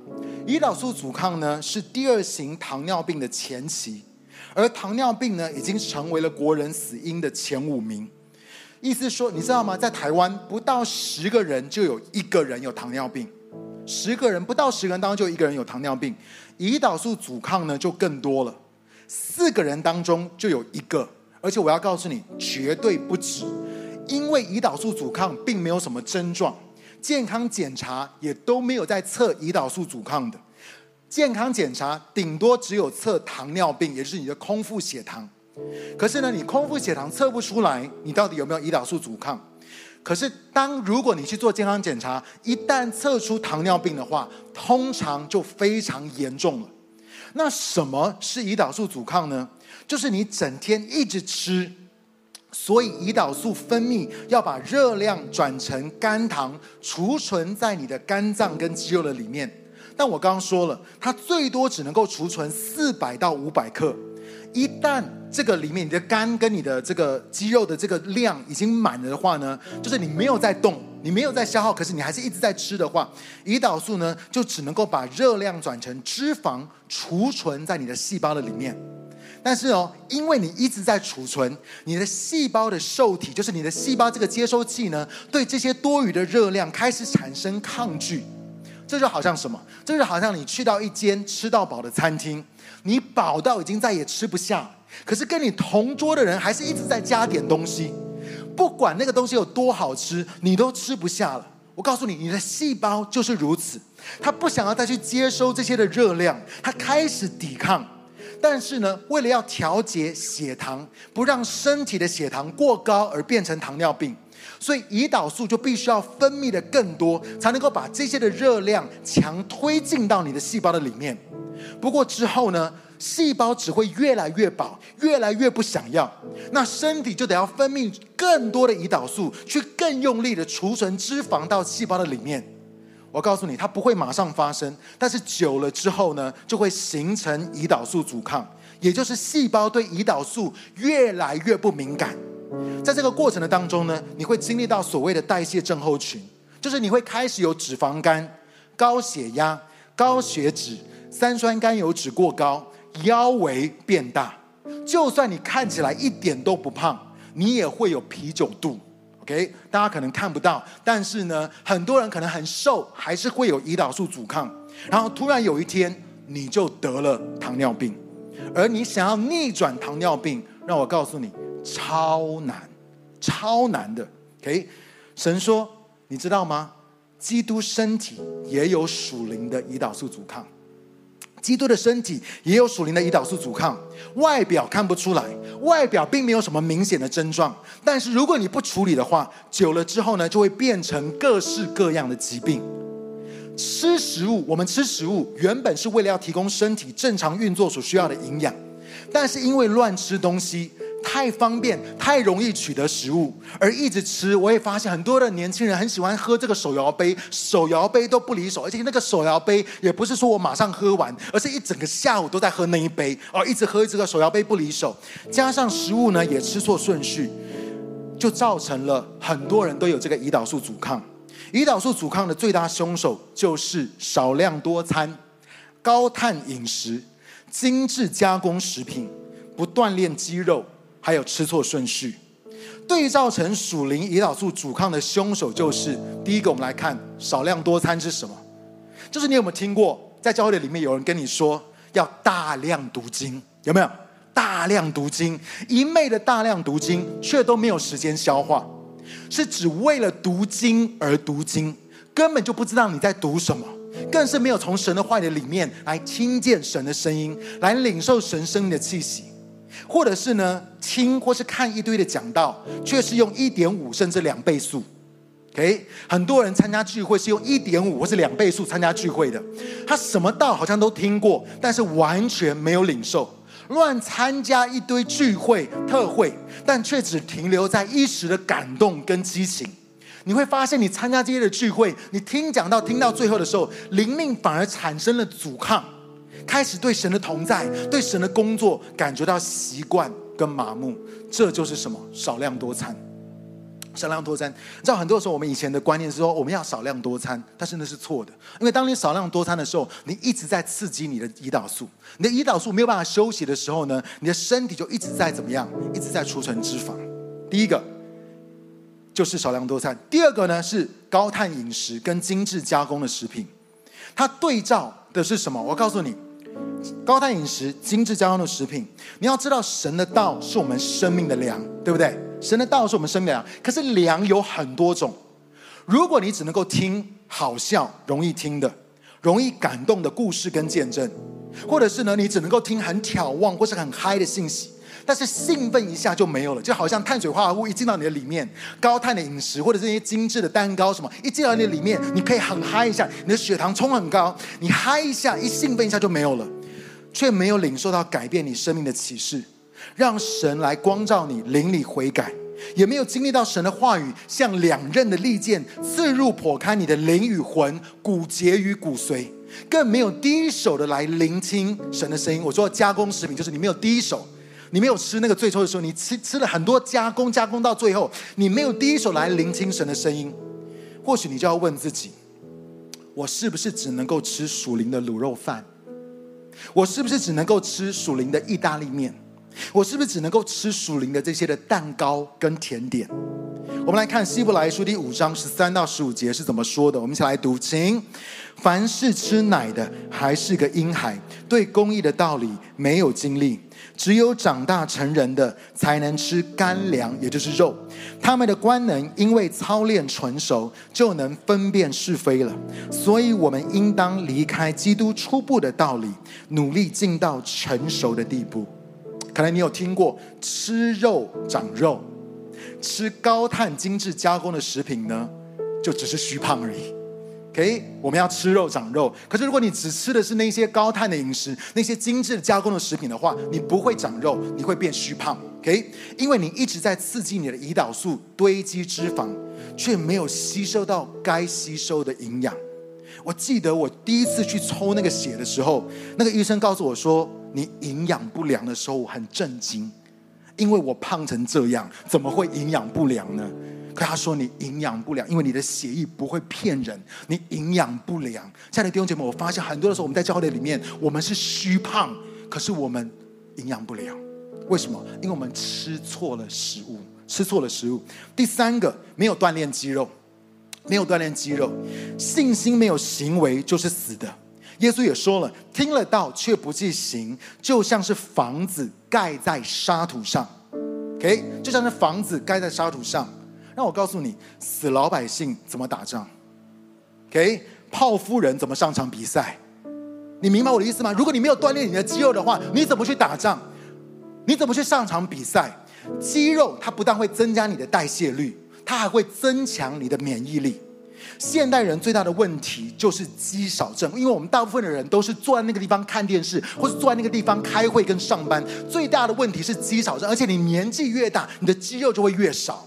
胰岛素阻抗呢是第二型糖尿病的前期，而糖尿病呢已经成为了国人死因的前五名。意思说，你知道吗？在台湾，不到十个人就有一个人有糖尿病。十个人不到十个人当中就一个人有糖尿病，胰岛素阻抗呢就更多了，四个人当中就有一个，而且我要告诉你，绝对不止，因为胰岛素阻抗并没有什么症状，健康检查也都没有在测胰岛素阻抗的，健康检查顶多只有测糖尿病，也就是你的空腹血糖，可是呢，你空腹血糖测不出来，你到底有没有胰岛素阻抗？可是，当如果你去做健康检查，一旦测出糖尿病的话，通常就非常严重了。那什么是胰岛素阻抗呢？就是你整天一直吃，所以胰岛素分泌要把热量转成肝糖，储存在你的肝脏跟肌肉的里面。但我刚刚说了，它最多只能够储存四百到五百克。一旦这个里面你的肝跟你的这个肌肉的这个量已经满了的话呢，就是你没有在动，你没有在消耗，可是你还是一直在吃的话，胰岛素呢就只能够把热量转成脂肪储存在你的细胞的里面。但是哦，因为你一直在储存，你的细胞的受体，就是你的细胞这个接收器呢，对这些多余的热量开始产生抗拒。这就好像什么？这就好像你去到一间吃到饱的餐厅。你饱到已经再也吃不下，可是跟你同桌的人还是一直在加点东西，不管那个东西有多好吃，你都吃不下了。我告诉你，你的细胞就是如此，它不想要再去接收这些的热量，它开始抵抗。但是呢，为了要调节血糖，不让身体的血糖过高而变成糖尿病，所以胰岛素就必须要分泌的更多，才能够把这些的热量强推进到你的细胞的里面。不过之后呢，细胞只会越来越饱，越来越不想要，那身体就得要分泌更多的胰岛素，去更用力的储存脂肪到细胞的里面。我告诉你，它不会马上发生，但是久了之后呢，就会形成胰岛素阻抗，也就是细胞对胰岛素越来越不敏感。在这个过程的当中呢，你会经历到所谓的代谢症候群，就是你会开始有脂肪肝、高血压、高血脂。三酸甘油脂过高，腰围变大，就算你看起来一点都不胖，你也会有啤酒肚。OK，大家可能看不到，但是呢，很多人可能很瘦，还是会有胰岛素阻抗。然后突然有一天，你就得了糖尿病，而你想要逆转糖尿病，让我告诉你，超难，超难的。OK，神说，你知道吗？基督身体也有属灵的胰岛素阻抗。基督的身体也有属灵的胰岛素阻抗，外表看不出来，外表并没有什么明显的症状，但是如果你不处理的话，久了之后呢，就会变成各式各样的疾病。吃食物，我们吃食物原本是为了要提供身体正常运作所需要的营养，但是因为乱吃东西，太方便、太容易取得食物，而一直吃。我也发现很多的年轻人很喜欢喝这个手摇杯，手摇杯都不离手，而且那个手摇杯也不是说我马上喝完，而是一整个下午都在喝那一杯，哦，一直喝这个手摇杯不离手。加上食物呢也吃错顺序，就造成了很多人都有这个胰岛素阻抗。胰岛素阻抗的最大凶手就是少量多餐、高碳饮食、精致加工食品、不锻炼肌肉。还有吃错顺序，对照成属灵胰岛素阻抗的凶手就是第一个。我们来看少量多餐是什么？就是你有没有听过，在教会里面有人跟你说要大量读经，有没有？大量读经，一昧的大量读经，却都没有时间消化，是只为了读经而读经，根本就不知道你在读什么，更是没有从神的话语里面来听见神的声音，来领受神生命的气息。或者是呢，听或是看一堆的讲道，却是用一点五甚至两倍速。OK，很多人参加聚会是用一点五或是两倍速参加聚会的，他什么道好像都听过，但是完全没有领受，乱参加一堆聚会特会，但却只停留在一时的感动跟激情。你会发现，你参加这些的聚会，你听讲到听到最后的时候，灵命反而产生了阻抗。开始对神的同在、对神的工作感觉到习惯跟麻木，这就是什么？少量多餐，少量多餐。你知道很多时候我们以前的观念是说我们要少量多餐，但是那是错的。因为当你少量多餐的时候，你一直在刺激你的胰岛素，你的胰岛素没有办法休息的时候呢，你的身体就一直在怎么样？一直在储存脂肪。第一个就是少量多餐，第二个呢是高碳饮食跟精致加工的食品，它对照的是什么？我告诉你。高碳饮食、精致加工的食品，你要知道，神的道是我们生命的粮，对不对？神的道是我们生命的粮。可是粮有很多种，如果你只能够听好笑、容易听的、容易感动的故事跟见证，或者是呢，你只能够听很眺望或是很嗨的信息，但是兴奋一下就没有了，就好像碳水化合物一进到你的里面，高碳的饮食或者这些精致的蛋糕什么，一进到你的里面，你可以很嗨一下，你的血糖冲很高，你嗨一下，一兴奋一下就没有了。却没有领受到改变你生命的启示，让神来光照你，灵里悔改，也没有经历到神的话语像两刃的利剑刺入剖开你的灵与魂、骨节与骨髓，更没有第一手的来聆听神的声音。我说加工食品就是你没有第一手，你没有吃那个最初的时候，你吃吃了很多加工，加工到最后，你没有第一手来聆听神的声音。或许你就要问自己：我是不是只能够吃属灵的卤肉饭？我是不是只能够吃属灵的意大利面？我是不是只能够吃属灵的这些的蛋糕跟甜点？我们来看希伯来书第五章十三到十五节是怎么说的。我们一起来读，请：凡是吃奶的，还是个婴孩，对公义的道理没有经历。只有长大成人的才能吃干粮，也就是肉。他们的官能因为操练纯熟，就能分辨是非了。所以，我们应当离开基督初步的道理，努力进到成熟的地步。可能你有听过吃肉长肉，吃高碳精致加工的食品呢，就只是虚胖而已。OK，我们要吃肉长肉。可是如果你只吃的是那些高碳的饮食，那些精致加工的食品的话，你不会长肉，你会变虚胖。OK，因为你一直在刺激你的胰岛素堆积脂肪，却没有吸收到该吸收的营养。我记得我第一次去抽那个血的时候，那个医生告诉我说，你营养不良的时候，我很震惊，因为我胖成这样，怎么会营养不良呢？可他说你营养不良，因为你的血液不会骗人，你营养不良。亲爱的弟兄姐妹，我发现很多的时候我们在教会里面，我们是虚胖，可是我们营养不良。为什么？因为我们吃错了食物，吃错了食物。第三个，没有锻炼肌肉，没有锻炼肌肉，信心没有行为就是死的。耶稣也说了，听了道却不去行，就像是房子盖在沙土上。OK，就像是房子盖在沙土上。那我告诉你，死老百姓怎么打仗？OK，泡夫人怎么上场比赛？你明白我的意思吗？如果你没有锻炼你的肌肉的话，你怎么去打仗？你怎么去上场比赛？肌肉它不但会增加你的代谢率，它还会增强你的免疫力。现代人最大的问题就是肌少症，因为我们大部分的人都是坐在那个地方看电视，或是坐在那个地方开会跟上班。最大的问题是肌少症，而且你年纪越大，你的肌肉就会越少。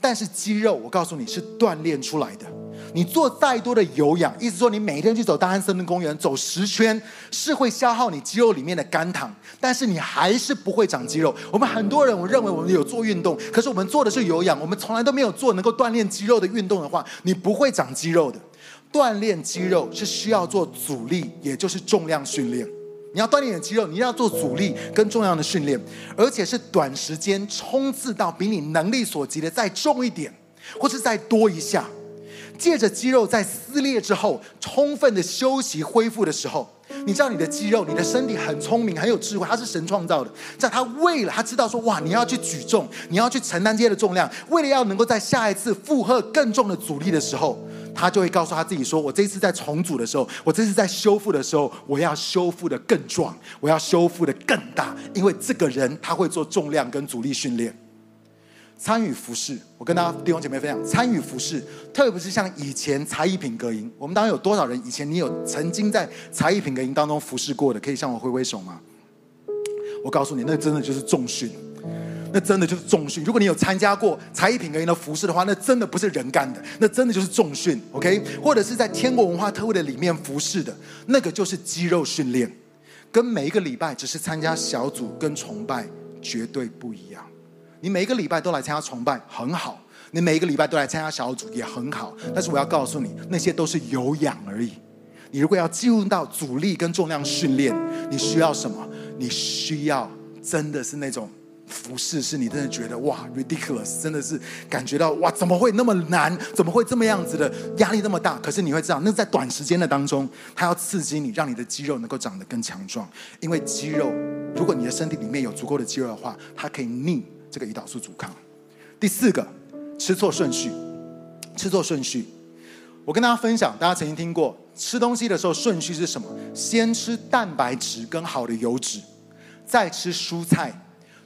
但是肌肉，我告诉你是锻炼出来的。你做再多的有氧，意思说你每天去走大安森林公园走十圈，是会消耗你肌肉里面的肝糖，但是你还是不会长肌肉。我们很多人，我认为我们有做运动，可是我们做的是有氧，我们从来都没有做能够锻炼肌肉的运动的话，你不会长肌肉的。锻炼肌肉是需要做阻力，也就是重量训练。你要锻炼你的肌肉，你要做阻力跟重量的训练，而且是短时间冲刺到比你能力所及的再重一点，或是再多一下。借着肌肉在撕裂之后，充分的休息恢复的时候，你知道你的肌肉，你的身体很聪明，很有智慧，它是神创造的。在他为了他知道说，哇，你要去举重，你要去承担这些的重量，为了要能够在下一次负荷更重的阻力的时候。他就会告诉他自己说：“我这次在重组的时候，我这次在修复的时候，我要修复得更壮，我要修复得更大，因为这个人他会做重量跟阻力训练。参与服侍，我跟大家弟兄姐妹分享，参与服侍，特别是像以前才艺品格营，我们当中有多少人以前你有曾经在才艺品格营当中服侍过的？可以向我挥挥手吗？我告诉你，那真的就是重训。”那真的就是重训。如果你有参加过才艺品格营的服侍的话，那真的不是人干的，那真的就是重训。OK，或者是在天国文化特会的里面服侍的，那个就是肌肉训练，跟每一个礼拜只是参加小组跟崇拜绝对不一样。你每一个礼拜都来参加崇拜很好，你每一个礼拜都来参加小组也很好，但是我要告诉你，那些都是有氧而已。你如果要进入到阻力跟重量训练，你需要什么？你需要真的是那种。服侍是你真的觉得哇，ridiculous，真的是感觉到哇，怎么会那么难？怎么会这么样子的压力那么大？可是你会知道，那在短时间的当中，它要刺激你，让你的肌肉能够长得更强壮。因为肌肉，如果你的身体里面有足够的肌肉的话，它可以逆这个胰岛素阻抗。第四个，吃错顺序，吃错顺序。我跟大家分享，大家曾经听过吃东西的时候顺序是什么？先吃蛋白质跟好的油脂，再吃蔬菜。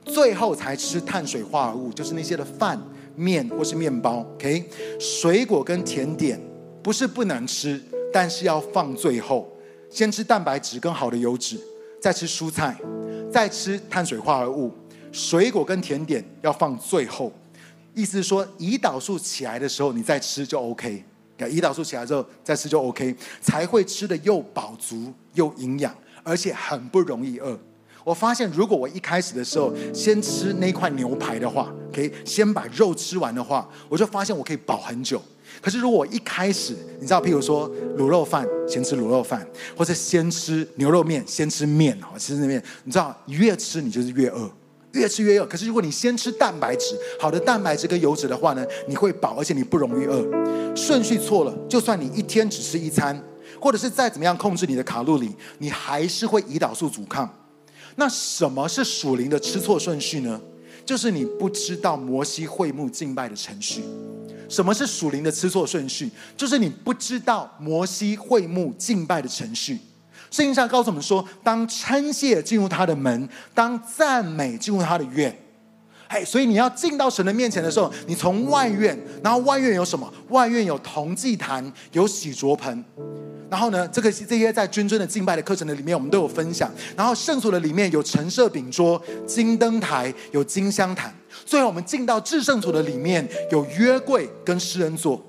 最后才吃碳水化合物，就是那些的饭、面或是面包。OK，水果跟甜点不是不能吃，但是要放最后。先吃蛋白质跟好的油脂，再吃蔬菜，再吃碳水化合物。水果跟甜点要放最后，意思是说胰岛素起来的时候你再吃就 OK。胰岛素起来之后再吃就 OK，才会吃得又饱足又营养，而且很不容易饿。我发现，如果我一开始的时候先吃那块牛排的话，可以先把肉吃完的话，我就发现我可以饱很久。可是如果我一开始，你知道，譬如说卤肉饭，先吃卤肉饭，或者先吃牛肉面，先吃面哦，吃那面，你知道，越吃你就是越饿，越吃越饿。可是如果你先吃蛋白质，好的蛋白质跟油脂的话呢，你会饱，而且你不容易饿。顺序错了，就算你一天只吃一餐，或者是再怎么样控制你的卡路里，你还是会胰岛素阻抗。那什么是属灵的吃错顺序呢？就是你不知道摩西会幕敬拜的程序。什么是属灵的吃错顺序？就是你不知道摩西会幕敬拜的程序。圣经上告诉我们说，当称谢进入他的门，当赞美进入他的院。哎，所以你要进到神的面前的时候，你从外院，然后外院有什么？外院有铜祭坛，有洗濯盆。然后呢，这个这些在军尊的敬拜的课程的里面，我们都有分享。然后圣所的里面有陈设饼桌、金灯台、有金香坛。最后我们进到至圣所的里面，有约柜跟施恩座。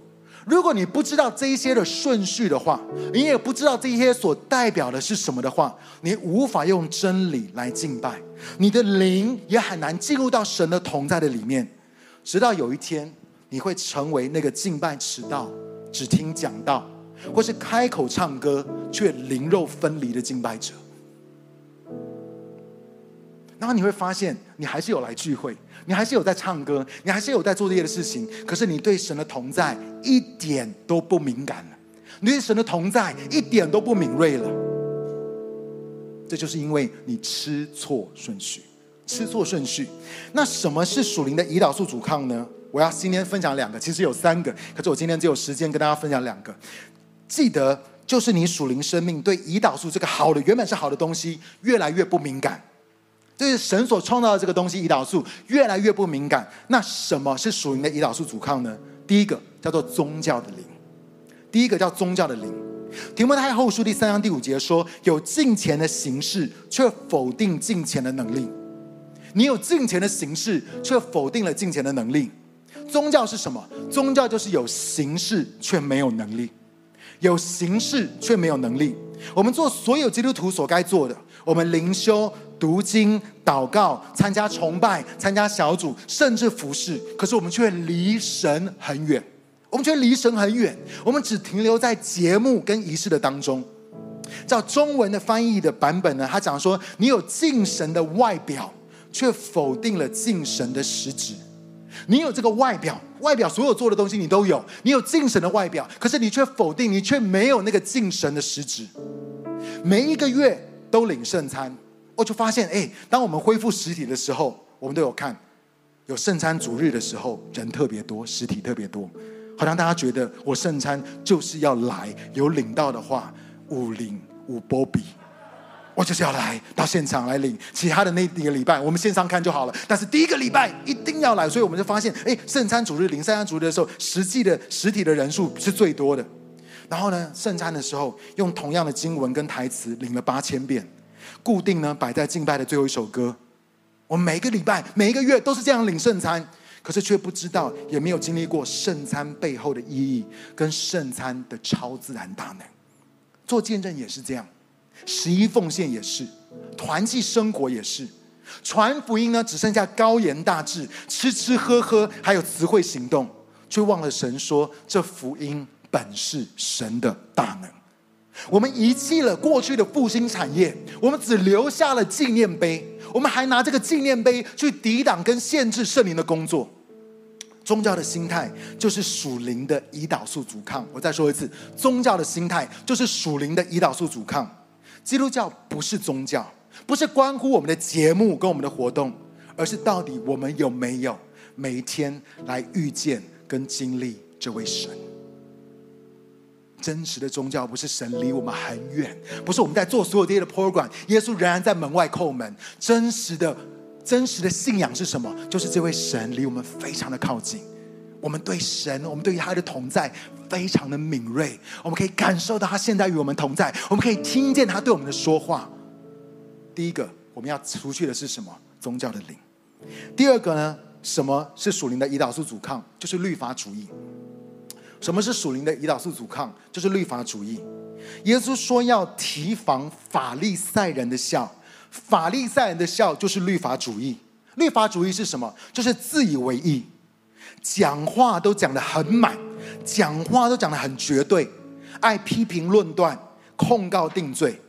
如果你不知道这一些的顺序的话，你也不知道这些所代表的是什么的话，你无法用真理来敬拜，你的灵也很难进入到神的同在的里面。直到有一天，你会成为那个敬拜迟到、只听讲道。或是开口唱歌却灵肉分离的敬拜者，然后你会发现，你还是有来聚会，你还是有在唱歌，你还是有在做这些的事情，可是你对神的同在一点都不敏感了，你对神的同在一点都不敏锐了。这就是因为你吃错顺序，吃错顺序。那什么是属灵的胰岛素阻抗呢？我要今天分享两个，其实有三个，可是我今天只有时间跟大家分享两个。记得，就是你属灵生命对胰岛素这个好的，原本是好的东西，越来越不敏感。这是神所创造的这个东西，胰岛素越来越不敏感。那什么是属灵的胰岛素阻抗呢？第一个叫做宗教的灵，第一个叫宗教的灵。提摩太后书第三章第五节说：“有敬虔的形式，却否定敬虔的能力。你有敬虔的形式，却否定了敬虔的能力。宗教是什么？宗教就是有形式却没有能力，有形式却没有能力。我们做所有基督徒所该做的，我们灵修、读经、祷告、参加崇拜、参加小组，甚至服侍，可是我们却离神很远。”我们却离神很远，我们只停留在节目跟仪式的当中。照中文的翻译的版本呢，他讲说：你有敬神的外表，却否定了敬神的实质。你有这个外表，外表所有做的东西你都有，你有敬神的外表，可是你却否定，你却没有那个敬神的实质。每一个月都领圣餐，我就发现，哎，当我们恢复实体的时候，我们都有看，有圣餐主日的时候，人特别多，实体特别多。好像大家觉得我圣餐就是要来，有领到的话，五零五波比，我就是要来到现场来领。其他的那几个礼拜，我们线上看就好了。但是第一个礼拜一定要来，所以我们就发现，哎，圣餐主日领圣餐主日的时候，实际的实体的人数是最多的。然后呢，圣餐的时候用同样的经文跟台词领了八千遍，固定呢摆在敬拜的最后一首歌。我每一个礼拜、每一个月都是这样领圣餐。可是却不知道，也没有经历过圣餐背后的意义跟圣餐的超自然大能。做见证也是这样，十一奉献也是，团契生活也是，传福音呢只剩下高言大志，吃吃喝喝，还有词汇行动，却忘了神说这福音本是神的大能。我们遗弃了过去的复兴产业，我们只留下了纪念碑。我们还拿这个纪念碑去抵挡跟限制圣灵的工作，宗教的心态就是属灵的胰岛素阻抗。我再说一次，宗教的心态就是属灵的胰岛素阻抗。基督教不是宗教，不是关乎我们的节目跟我们的活动，而是到底我们有没有每一天来遇见跟经历这位神。真实的宗教不是神离我们很远，不是我们在做所有这些的 program，耶稣仍然在门外叩门。真实的、真实的信仰是什么？就是这位神离我们非常的靠近。我们对神，我们对于他的同在非常的敏锐，我们可以感受到他现在与我们同在，我们可以听见他对我们的说话。第一个，我们要除去的是什么？宗教的灵。第二个呢？什么是属灵的胰岛素阻抗？就是律法主义。什么是属灵的胰岛素阻抗？就是律法主义。耶稣说要提防法利赛人的笑，法利赛人的笑就是律法主义。律法主义是什么？就是自以为意，讲话都讲得很满，讲话都讲得很绝对，爱批评论断，控告定罪。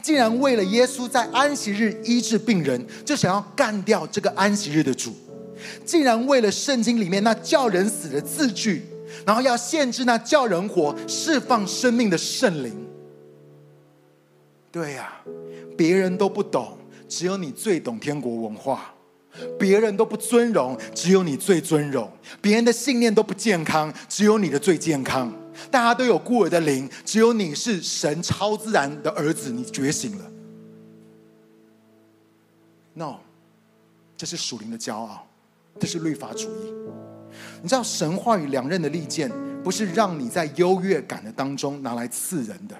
竟然为了耶稣在安息日医治病人，就想要干掉这个安息日的主。竟然为了圣经里面那叫人死的字句。然后要限制那叫人活、释放生命的圣灵。对呀、啊，别人都不懂，只有你最懂天国文化；别人都不尊荣，只有你最尊荣；别人的信念都不健康，只有你的最健康。大家都有孤儿的灵，只有你是神超自然的儿子，你觉醒了。No，这是属灵的骄傲，这是律法主义。你知道神话与两刃的利剑，不是让你在优越感的当中拿来刺人的。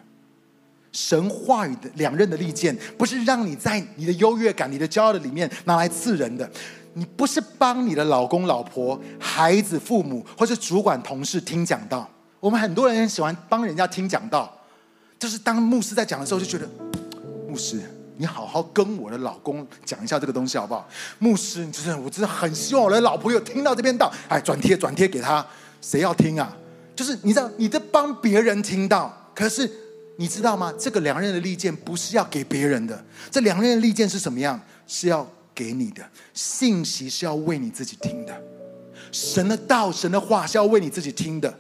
神话语的两刃的利剑，不是让你在你的优越感、你的骄傲的里面拿来刺人的。你不是帮你的老公、老婆、孩子、父母，或是主管、同事听讲道。我们很多人很喜欢帮人家听讲道，就是当牧师在讲的时候，就觉得牧师。你好好跟我的老公讲一下这个东西好不好？牧师，你真的，我真的很希望我的老婆有听到这边道，哎，转贴转贴给他，谁要听啊？就是你知道，你在帮别人听到，可是你知道吗？这个两刃的利剑不是要给别人的，这两刃的利剑是什么样？是要给你的信息，是要为你自己听的。神的道，神的话是要为你自己听的。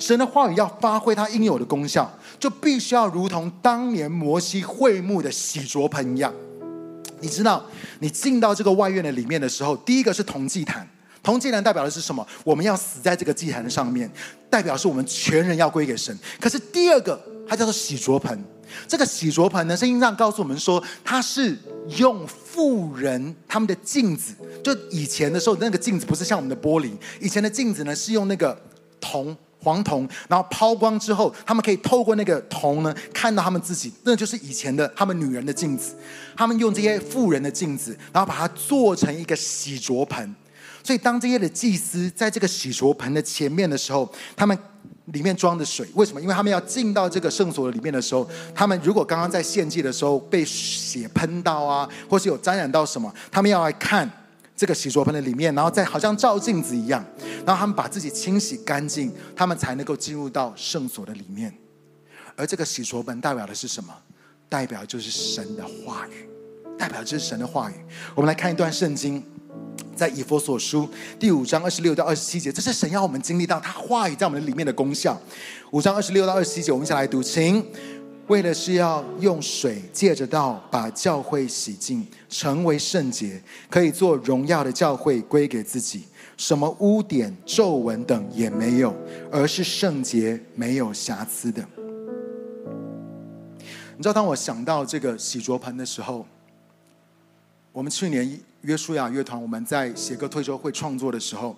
神的话语要发挥它应有的功效，就必须要如同当年摩西会幕的洗濯盆一样。你知道，你进到这个外院的里面的时候，第一个是铜祭坛，铜祭坛代表的是什么？我们要死在这个祭坛上面，代表是我们全人要归给神。可是第二个，它叫做洗濯盆。这个洗濯盆呢，圣经上告诉我们说，它是用妇人他们的镜子，就以前的时候那个镜子不是像我们的玻璃，以前的镜子呢是用那个铜。黄铜，然后抛光之后，他们可以透过那个铜呢，看到他们自己，那就是以前的他们女人的镜子。他们用这些妇人的镜子，然后把它做成一个洗濯盆。所以当这些的祭司在这个洗濯盆的前面的时候，他们里面装的水，为什么？因为他们要进到这个圣所里面的时候，他们如果刚刚在献祭的时候被血喷到啊，或是有沾染到什么，他们要来看。这个洗濯盆的里面，然后再好像照镜子一样，然后他们把自己清洗干净，他们才能够进入到圣所的里面。而这个洗濯盆代表的是什么？代表就是神的话语，代表就是神的话语。我们来看一段圣经，在以弗所书第五章二十六到二十七节，这是神要我们经历到他话语在我们里面的功效。五章二十六到二十七节，我们一起来读，请。为的是要用水借着道把教会洗净，成为圣洁，可以做荣耀的教会归给自己，什么污点、皱纹等也没有，而是圣洁、没有瑕疵的。你知道，当我想到这个洗濯盆的时候，我们去年约书亚乐团我们在写歌推周会创作的时候，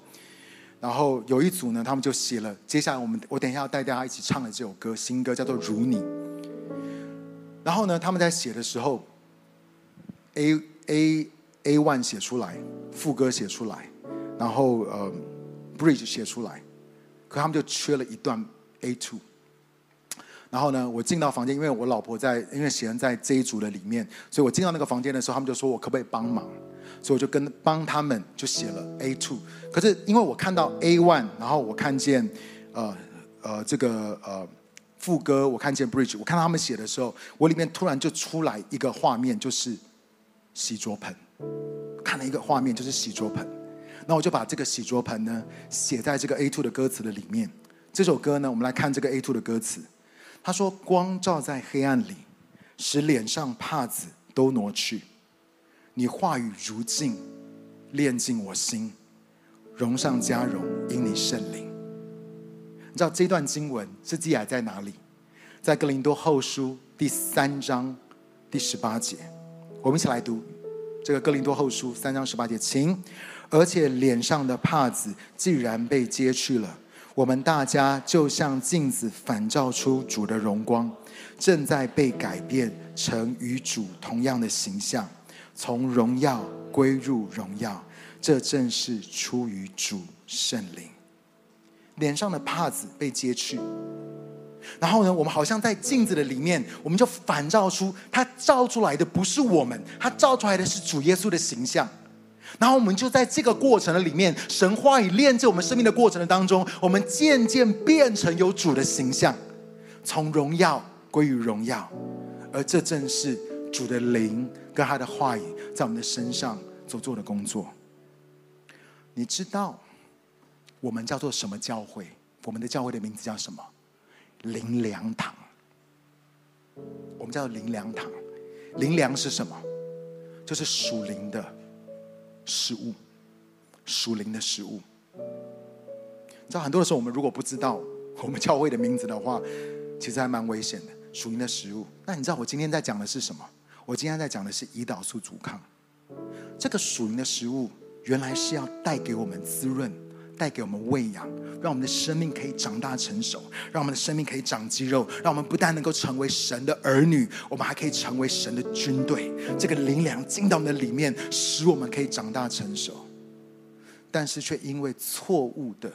然后有一组呢，他们就写了接下来我们我等一下要带大家一起唱的这首歌，新歌叫做《如你》。然后呢，他们在写的时候，A A A one 写出来，副歌写出来，然后呃，Bridge 写出来，可他们就缺了一段 A two。然后呢，我进到房间，因为我老婆在，因为写人在这一组的里面，所以我进到那个房间的时候，他们就说我可不可以帮忙，所以我就跟帮他们就写了 A two。可是因为我看到 A one，然后我看见呃呃这个呃。副歌，我看见 Bridge，我看到他们写的时候，我里面突然就出来一个画面，就是洗桌盆。看了一个画面，就是洗桌盆。那我就把这个洗桌盆呢写在这个 A two 的歌词的里面。这首歌呢，我们来看这个 A two 的歌词。他说：“光照在黑暗里，使脸上帕子都挪去。你话语如镜，炼尽我心，荣上加荣，因你圣灵。”你知道这段经文是记载在哪里？在哥林多后书第三章第十八节。我们一起来读这个哥林多后书三章十八节，请。而且脸上的帕子既然被揭去了，我们大家就像镜子反照出主的荣光，正在被改变成与主同样的形象，从荣耀归入荣耀。这正是出于主圣灵。脸上的帕子被揭去，然后呢，我们好像在镜子的里面，我们就反照出，他照出来的不是我们，他照出来的是主耶稣的形象。然后我们就在这个过程的里面，神话语炼净我们生命的过程的当中，我们渐渐变成有主的形象，从荣耀归于荣耀，而这正是主的灵跟他的话语在我们的身上所做的工作。你知道？我们叫做什么教会？我们的教会的名字叫什么？灵粮堂。我们叫做灵粮堂。灵粮是什么？就是属灵的食物，属灵的食物。你知道很多的时候，我们如果不知道我们教会的名字的话，其实还蛮危险的。属灵的食物。那你知道我今天在讲的是什么？我今天在讲的是胰岛素阻抗。这个属灵的食物，原来是要带给我们滋润。带给我们喂养，让我们的生命可以长大成熟，让我们的生命可以长肌肉，让我们不但能够成为神的儿女，我们还可以成为神的军队。这个灵粮进到我们的里面，使我们可以长大成熟。但是却因为错误的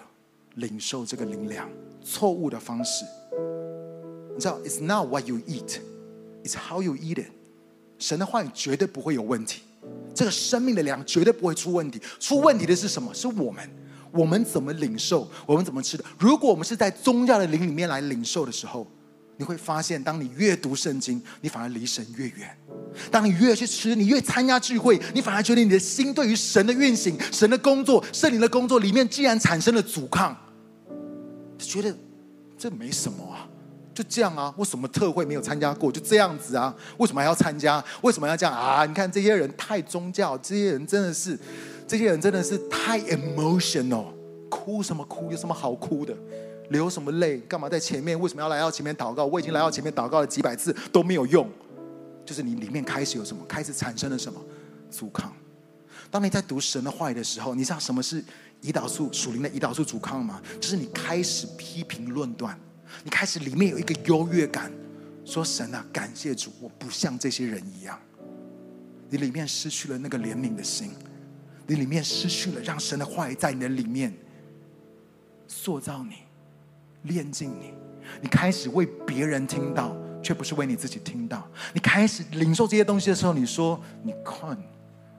领受这个灵粮，错误的方式，你知道，It's not what you eat, it's how you eat it。神的话语绝对不会有问题，这个生命的粮绝对不会出问题。出问题的是什么？是我们。我们怎么领受？我们怎么吃的？如果我们是在宗教的灵里面来领受的时候，你会发现，当你越读圣经，你反而离神越远；当你越去吃，你越参加聚会，你反而觉得你的心对于神的运行、神的工作、圣灵的工作里面，竟然产生了阻抗，就觉得这没什么啊，就这样啊。为什么特会没有参加过？就这样子啊？为什么还要参加？为什么要这样啊？你看这些人太宗教，这些人真的是。这些人真的是太 emotional，哭什么哭？有什么好哭的？流什么泪？干嘛在前面？为什么要来到前面祷告？我已经来到前面祷告了几百次都没有用，就是你里面开始有什么？开始产生了什么阻抗？当你在读神的话语的时候，你知道什么是胰岛素属灵的胰岛素阻抗吗？就是你开始批评论断，你开始里面有一个优越感，说神啊，感谢主，我不像这些人一样。你里面失去了那个怜悯的心，你里面失去了让神的话语在你的里面塑造你、炼净你。你开始为别人听到，却不是为你自己听到。你开始领受这些东西的时候，你说：“你看，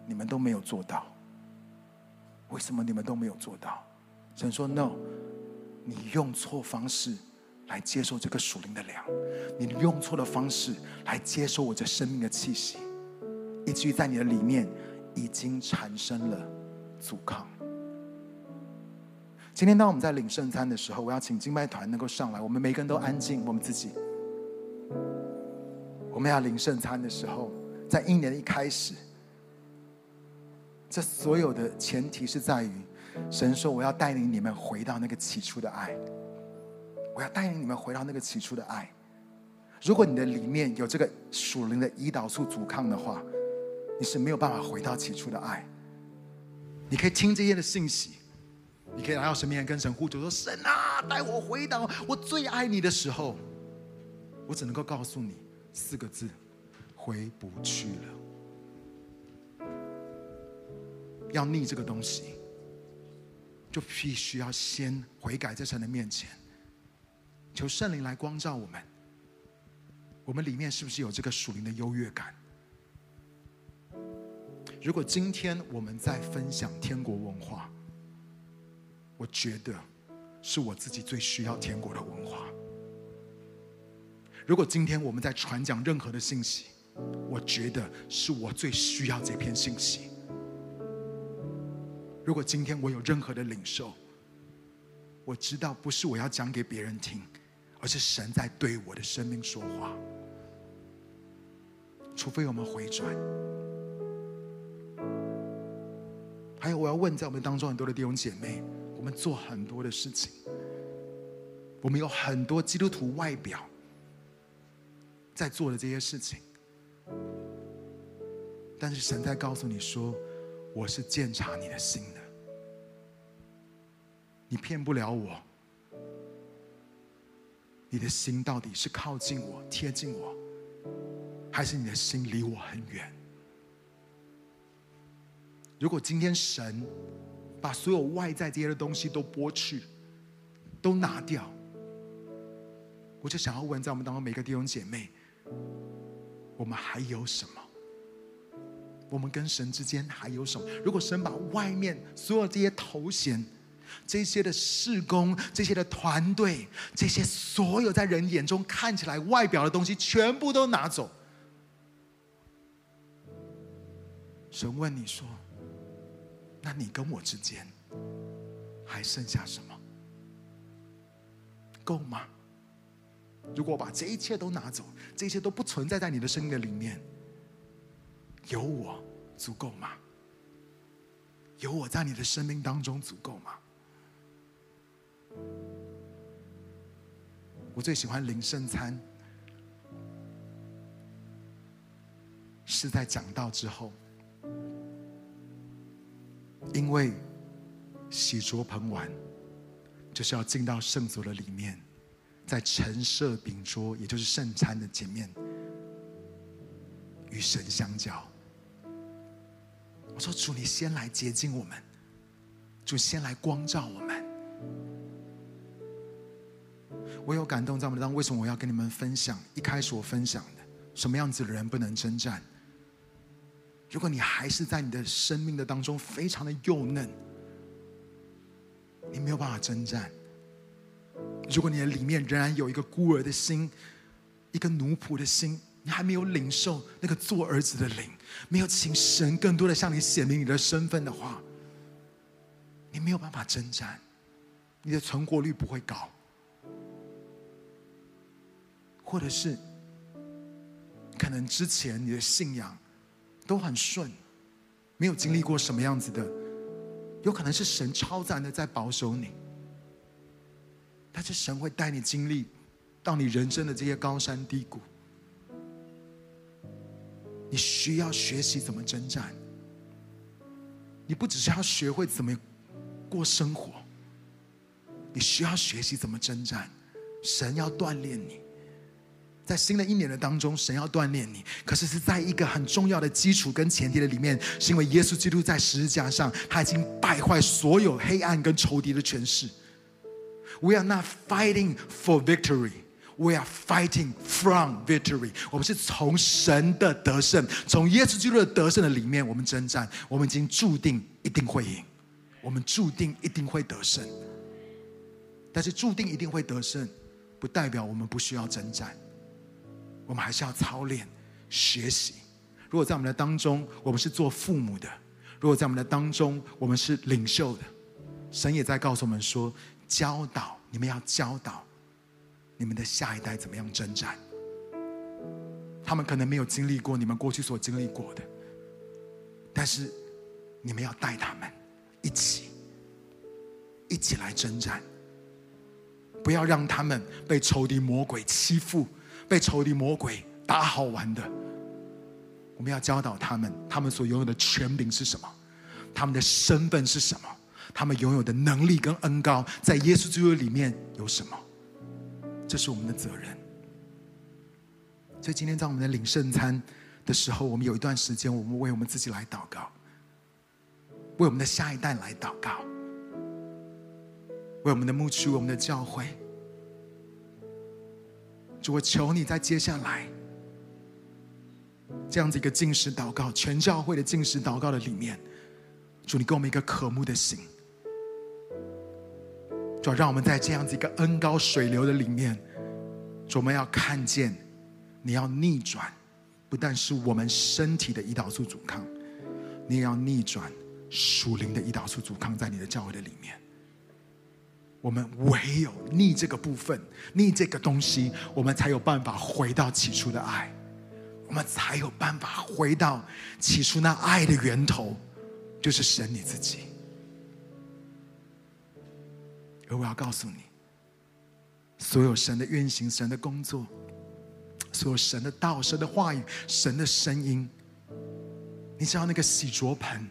你们都没有做到。为什么你们都没有做到？”神说：“No，你用错方式来接受这个属灵的粮，你用错的方式来接受我这生命的气息，以至于在你的里面已经产生了阻抗。”今天当我们在领圣餐的时候，我要请敬拜团能够上来，我们每个人都安静，我们自己。我们要领圣餐的时候，在一年的一开始，这所有的前提是在于，神说我要带领你们回到那个起初的爱，我要带领你们回到那个起初的爱。如果你的里面有这个属灵的胰岛素阻抗的话，你是没有办法回到起初的爱。你可以听这些的信息。你可以来到神面前跟神呼求说：“神啊，带我回到我最爱你的时候。”我只能够告诉你四个字：回不去了。要逆这个东西，就必须要先悔改在神的面前，求圣灵来光照我们。我们里面是不是有这个属灵的优越感？如果今天我们在分享天国文化，我觉得是我自己最需要天国的文化。如果今天我们在传讲任何的信息，我觉得是我最需要这篇信息。如果今天我有任何的领受，我知道不是我要讲给别人听，而是神在对我的生命说话。除非我们回转。还有，我要问在我们当中很多的弟兄姐妹。我们做很多的事情，我们有很多基督徒外表在做的这些事情，但是神在告诉你说：“我是鉴察你的心的，你骗不了我。你的心到底是靠近我、贴近我，还是你的心离我很远？如果今天神……把所有外在这些的东西都剥去，都拿掉。我就想要问，在我们当中每个弟兄姐妹，我们还有什么？我们跟神之间还有什么？如果神把外面所有这些头衔、这些的事工、这些的团队、这些所有在人眼中看起来外表的东西，全部都拿走，神问你说，那你跟我之间还剩下什么？够吗？如果把这一切都拿走，这一切都不存在在你的生命的里面，有我足够吗？有我在你的生命当中足够吗？我最喜欢领圣餐，是在讲道之后。因为洗濯盆碗，就是要进到圣所的里面，在陈设饼桌，也就是圣餐的前面，与神相交。我说：“主，你先来洁净我们，主先来光照我们。”我有感动在我们当中，为什么我要跟你们分享？一开始我分享的，什么样子的人不能征战？如果你还是在你的生命的当中非常的幼嫩，你没有办法征战。如果你的里面仍然有一个孤儿的心，一个奴仆的心，你还没有领受那个做儿子的灵，没有请神更多的向你显明你的身份的话，你没有办法征战，你的存活率不会高，或者是可能之前你的信仰。都很顺，没有经历过什么样子的，有可能是神超自然的在保守你，但是神会带你经历到你人生的这些高山低谷，你需要学习怎么征战，你不只是要学会怎么过生活，你需要学习怎么征战。神要锻炼你，在新的一年的当中，神要锻炼你。可是是在一个很重要的基础跟前提的里面，是因为耶稣基督在十字架上，他已经败坏所有黑暗跟仇敌的权势。We are not fighting for victory. We are fighting from victory. 我们是从神的得胜，从耶稣基督的得胜的里面，我们征战。我们已经注定一定会赢，我们注定一定会得胜。但是注定一定会得胜，不代表我们不需要征战。我们还是要操练、学习。如果在我们的当中，我们是做父母的；如果在我们的当中，我们是领袖的，神也在告诉我们说：教导你们要教导。你们的下一代怎么样征战？他们可能没有经历过你们过去所经历过的，但是你们要带他们一起，一起来征战。不要让他们被仇敌魔鬼欺负，被仇敌魔鬼打好玩的。我们要教导他们，他们所拥有的权柄是什么？他们的身份是什么？他们拥有的能力跟恩膏，在耶稣基督里面有什么？这是我们的责任。所以今天在我们的领圣餐的时候，我们有一段时间，我们为我们自己来祷告，为我们的下一代来祷告，为我们的牧区、我们的教会。主，我求你在接下来这样子一个进食祷告、全教会的进食祷告的里面，主，你给我们一个渴慕的心。主，让我们在这样子一个恩高水流的里面，主，我们要看见，你要逆转，不但是我们身体的胰岛素阻抗，你也要逆转属灵的胰岛素阻抗在你的教会的里面。我们唯有逆这个部分，逆这个东西，我们才有办法回到起初的爱，我们才有办法回到起初那爱的源头，就是神你自己。而我要告诉你，所有神的运行、神的工作，所有神的道、神的话语、神的声音，你知道那个洗濯盆，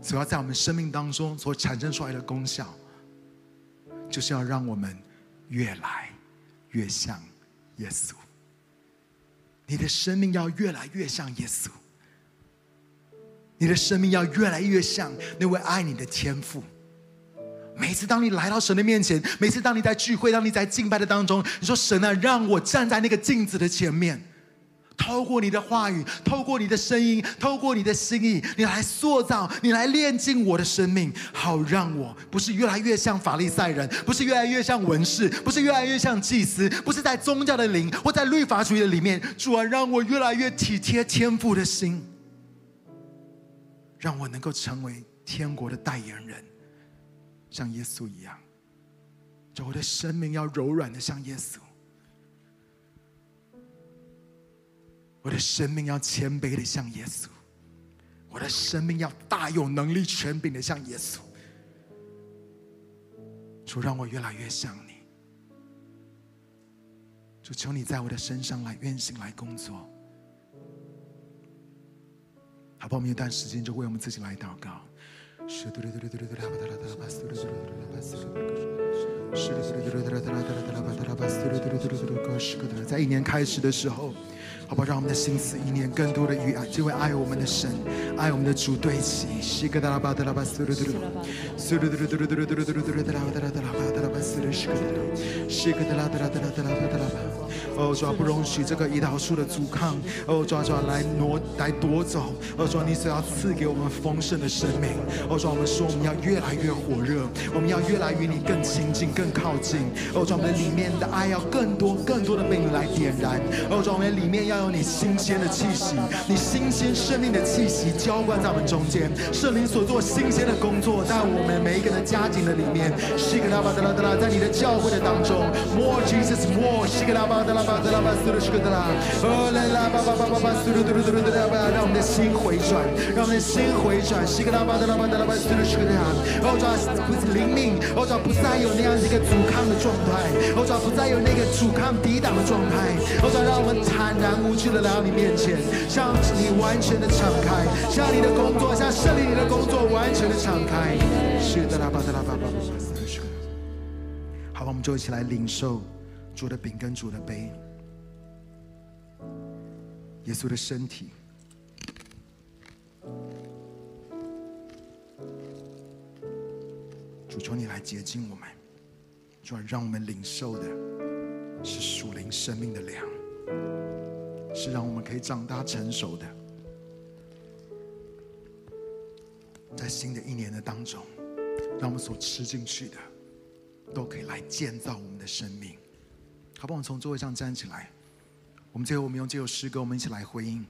所要在我们生命当中所产生出来的功效，就是要让我们越来越像耶稣。你的生命要越来越像耶稣，你的生命要越来越像那位爱你的天父。每次当你来到神的面前，每次当你在聚会、当你在敬拜的当中，你说：“神啊，让我站在那个镜子的前面，透过你的话语，透过你的声音，透过你的心意，你来塑造，你来炼净我的生命，好让我不是越来越像法利赛人，不是越来越像文士，不是越来越像祭司，不是在宗教的灵或在律法主义的里面。主啊，让我越来越体贴天父的心，让我能够成为天国的代言人。”像耶稣一样，就我的生命要柔软的像耶稣，我的生命要谦卑的像耶稣，我的生命要大有能力权柄的像耶稣。主让我越来越像你，主求你在我的身上来运行来工作。好吧，我们有段时间就为我们自己来祷告。在一年开始的时候，好不好？让我们的心思意念更多的与爱这位爱我们的神、爱我们的主对齐。哦，主啊，不容许这个胰岛素的阻抗，哦，主啊，主啊，来挪来夺走，哦，主啊，你所要赐给我们丰盛的生命，哦，主啊，我们说我们要越来越火热，我们要越来与你更亲近、更靠近，哦，主啊，我们里面的爱要更多、更多的被你来点燃，哦，主啊，我们里面要有你新鲜的气息，你新鲜生命的气息浇灌在我们中间，圣灵所做新鲜的工作在我们每一个人的家庭的里面，西格拉巴德拉德拉，在你的教会的当中，More Jesus, more 西格拉巴。德拉巴德拉巴斯鲁什克德拉，哦来拉巴巴巴巴巴斯鲁嘟噜嘟噜嘟噜巴，让我们的心回转，让我们的心回转，西格拉巴德拉巴德拉巴斯鲁什克德拉，哦主啊，不是灵命，哦主啊，不再有那样一个阻抗的状态，哦主啊，不再有那个阻抗抵挡的状态，哦主啊，让我们坦然无惧的来到你面前，向你完全的敞开，向你的工作，向胜利你的工作完全的敞开，西格拉巴德拉巴巴巴斯鲁什克。好，我们就一起来领受主的饼跟主的杯，耶稣的身体。主求你来洁净我们，主，让我们领受的是属灵生命的粮，是让我们可以长大成熟的，在新的一年的当中，让我们所吃进去的。都可以来建造我们的生命，好不好？我从座位上站起来，我们最后我们用这首诗歌，我们一起来回应。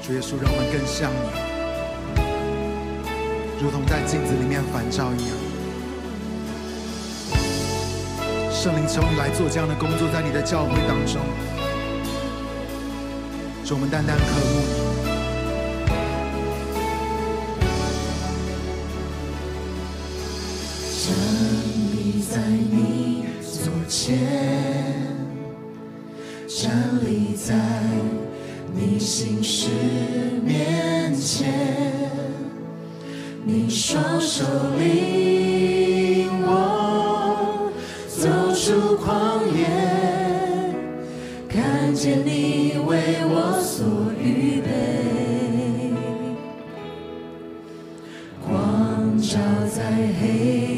主耶稣，让我们更像你，如同在镜子里面反照一样。圣灵求你来做这样的工作，在你的教会当中，使我们单单渴慕你。站立在你左前，站立在你心事面前，你双手里。出狂野，看见你为我所预备，光照在黑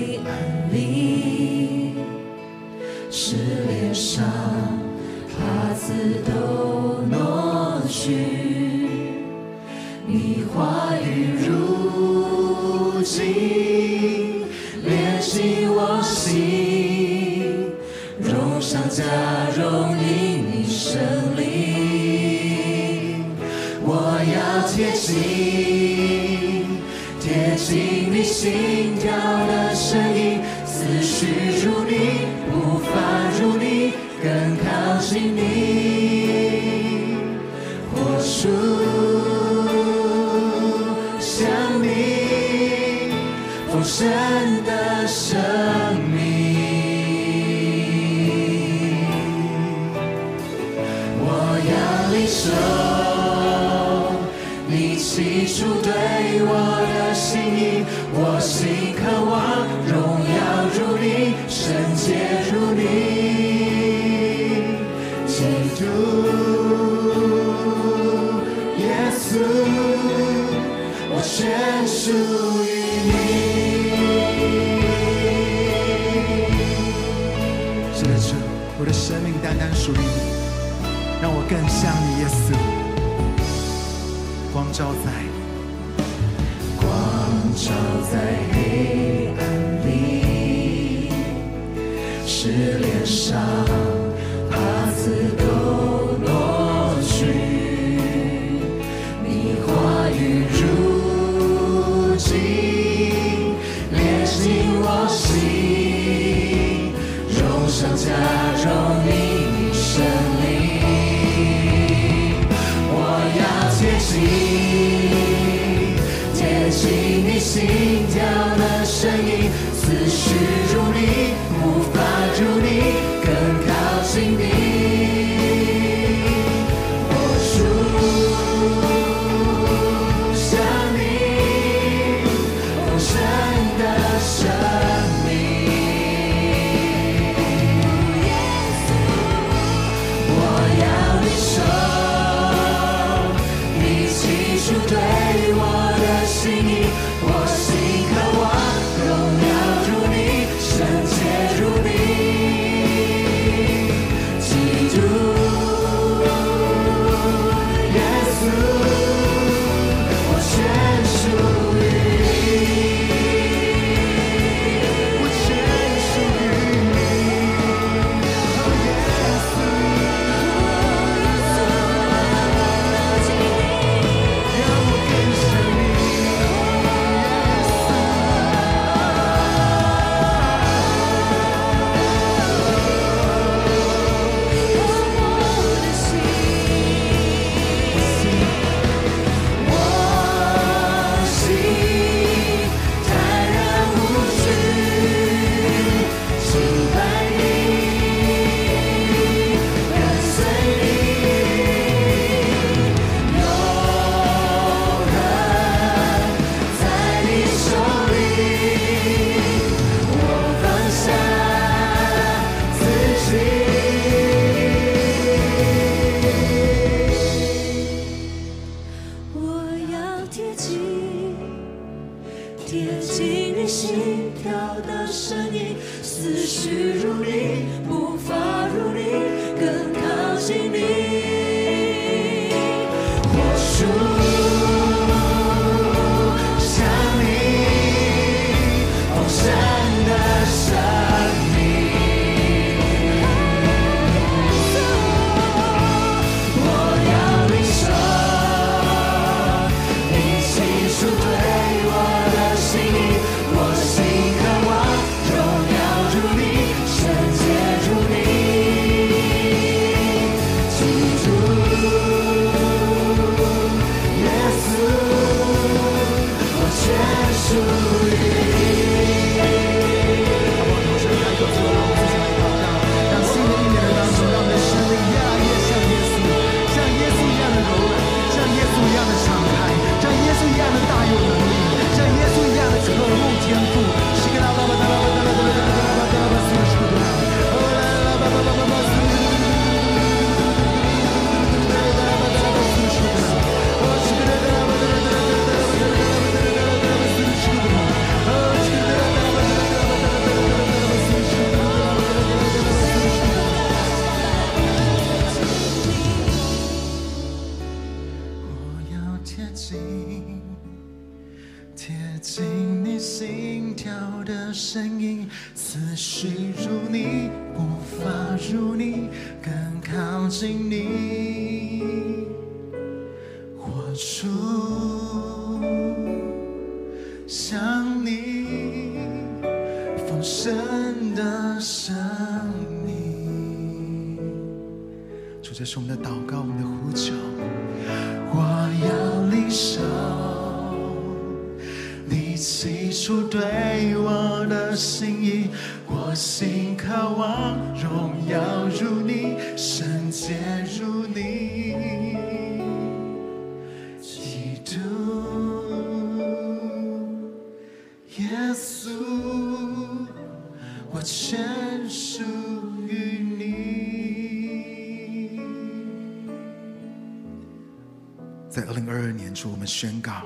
宣告，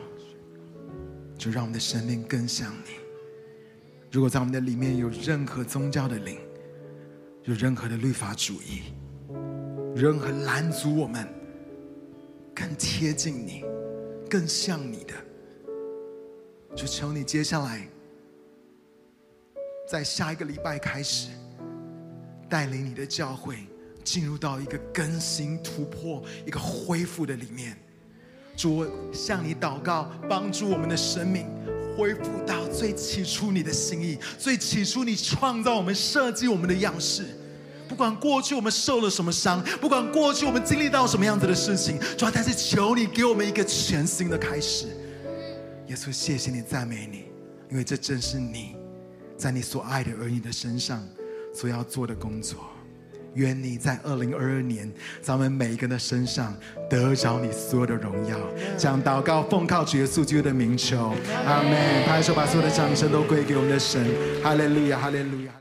就让我们的生命更像你。如果在我们的里面有任何宗教的灵，有任何的律法主义，任何拦阻我们更贴近你、更像你的，就求你接下来，在下一个礼拜开始，带领你的教会进入到一个更新、突破、一个恢复的里面。主，我向你祷告，帮助我们的生命恢复到最起初你的心意，最起初你创造我们、设计我们的样式。不管过去我们受了什么伤，不管过去我们经历到什么样子的事情，主啊，但是求你给我们一个全新的开始。耶稣，谢谢你，赞美你，因为这正是你在你所爱的儿女的身上所要做的工作。愿你在二零二二年，咱们每一个人的身上得着你所有的荣耀。将祷告奉靠主耶稣基督的名求，阿门。拍手把所有的掌声都归给我们的神，哈利路亚，哈利路亚。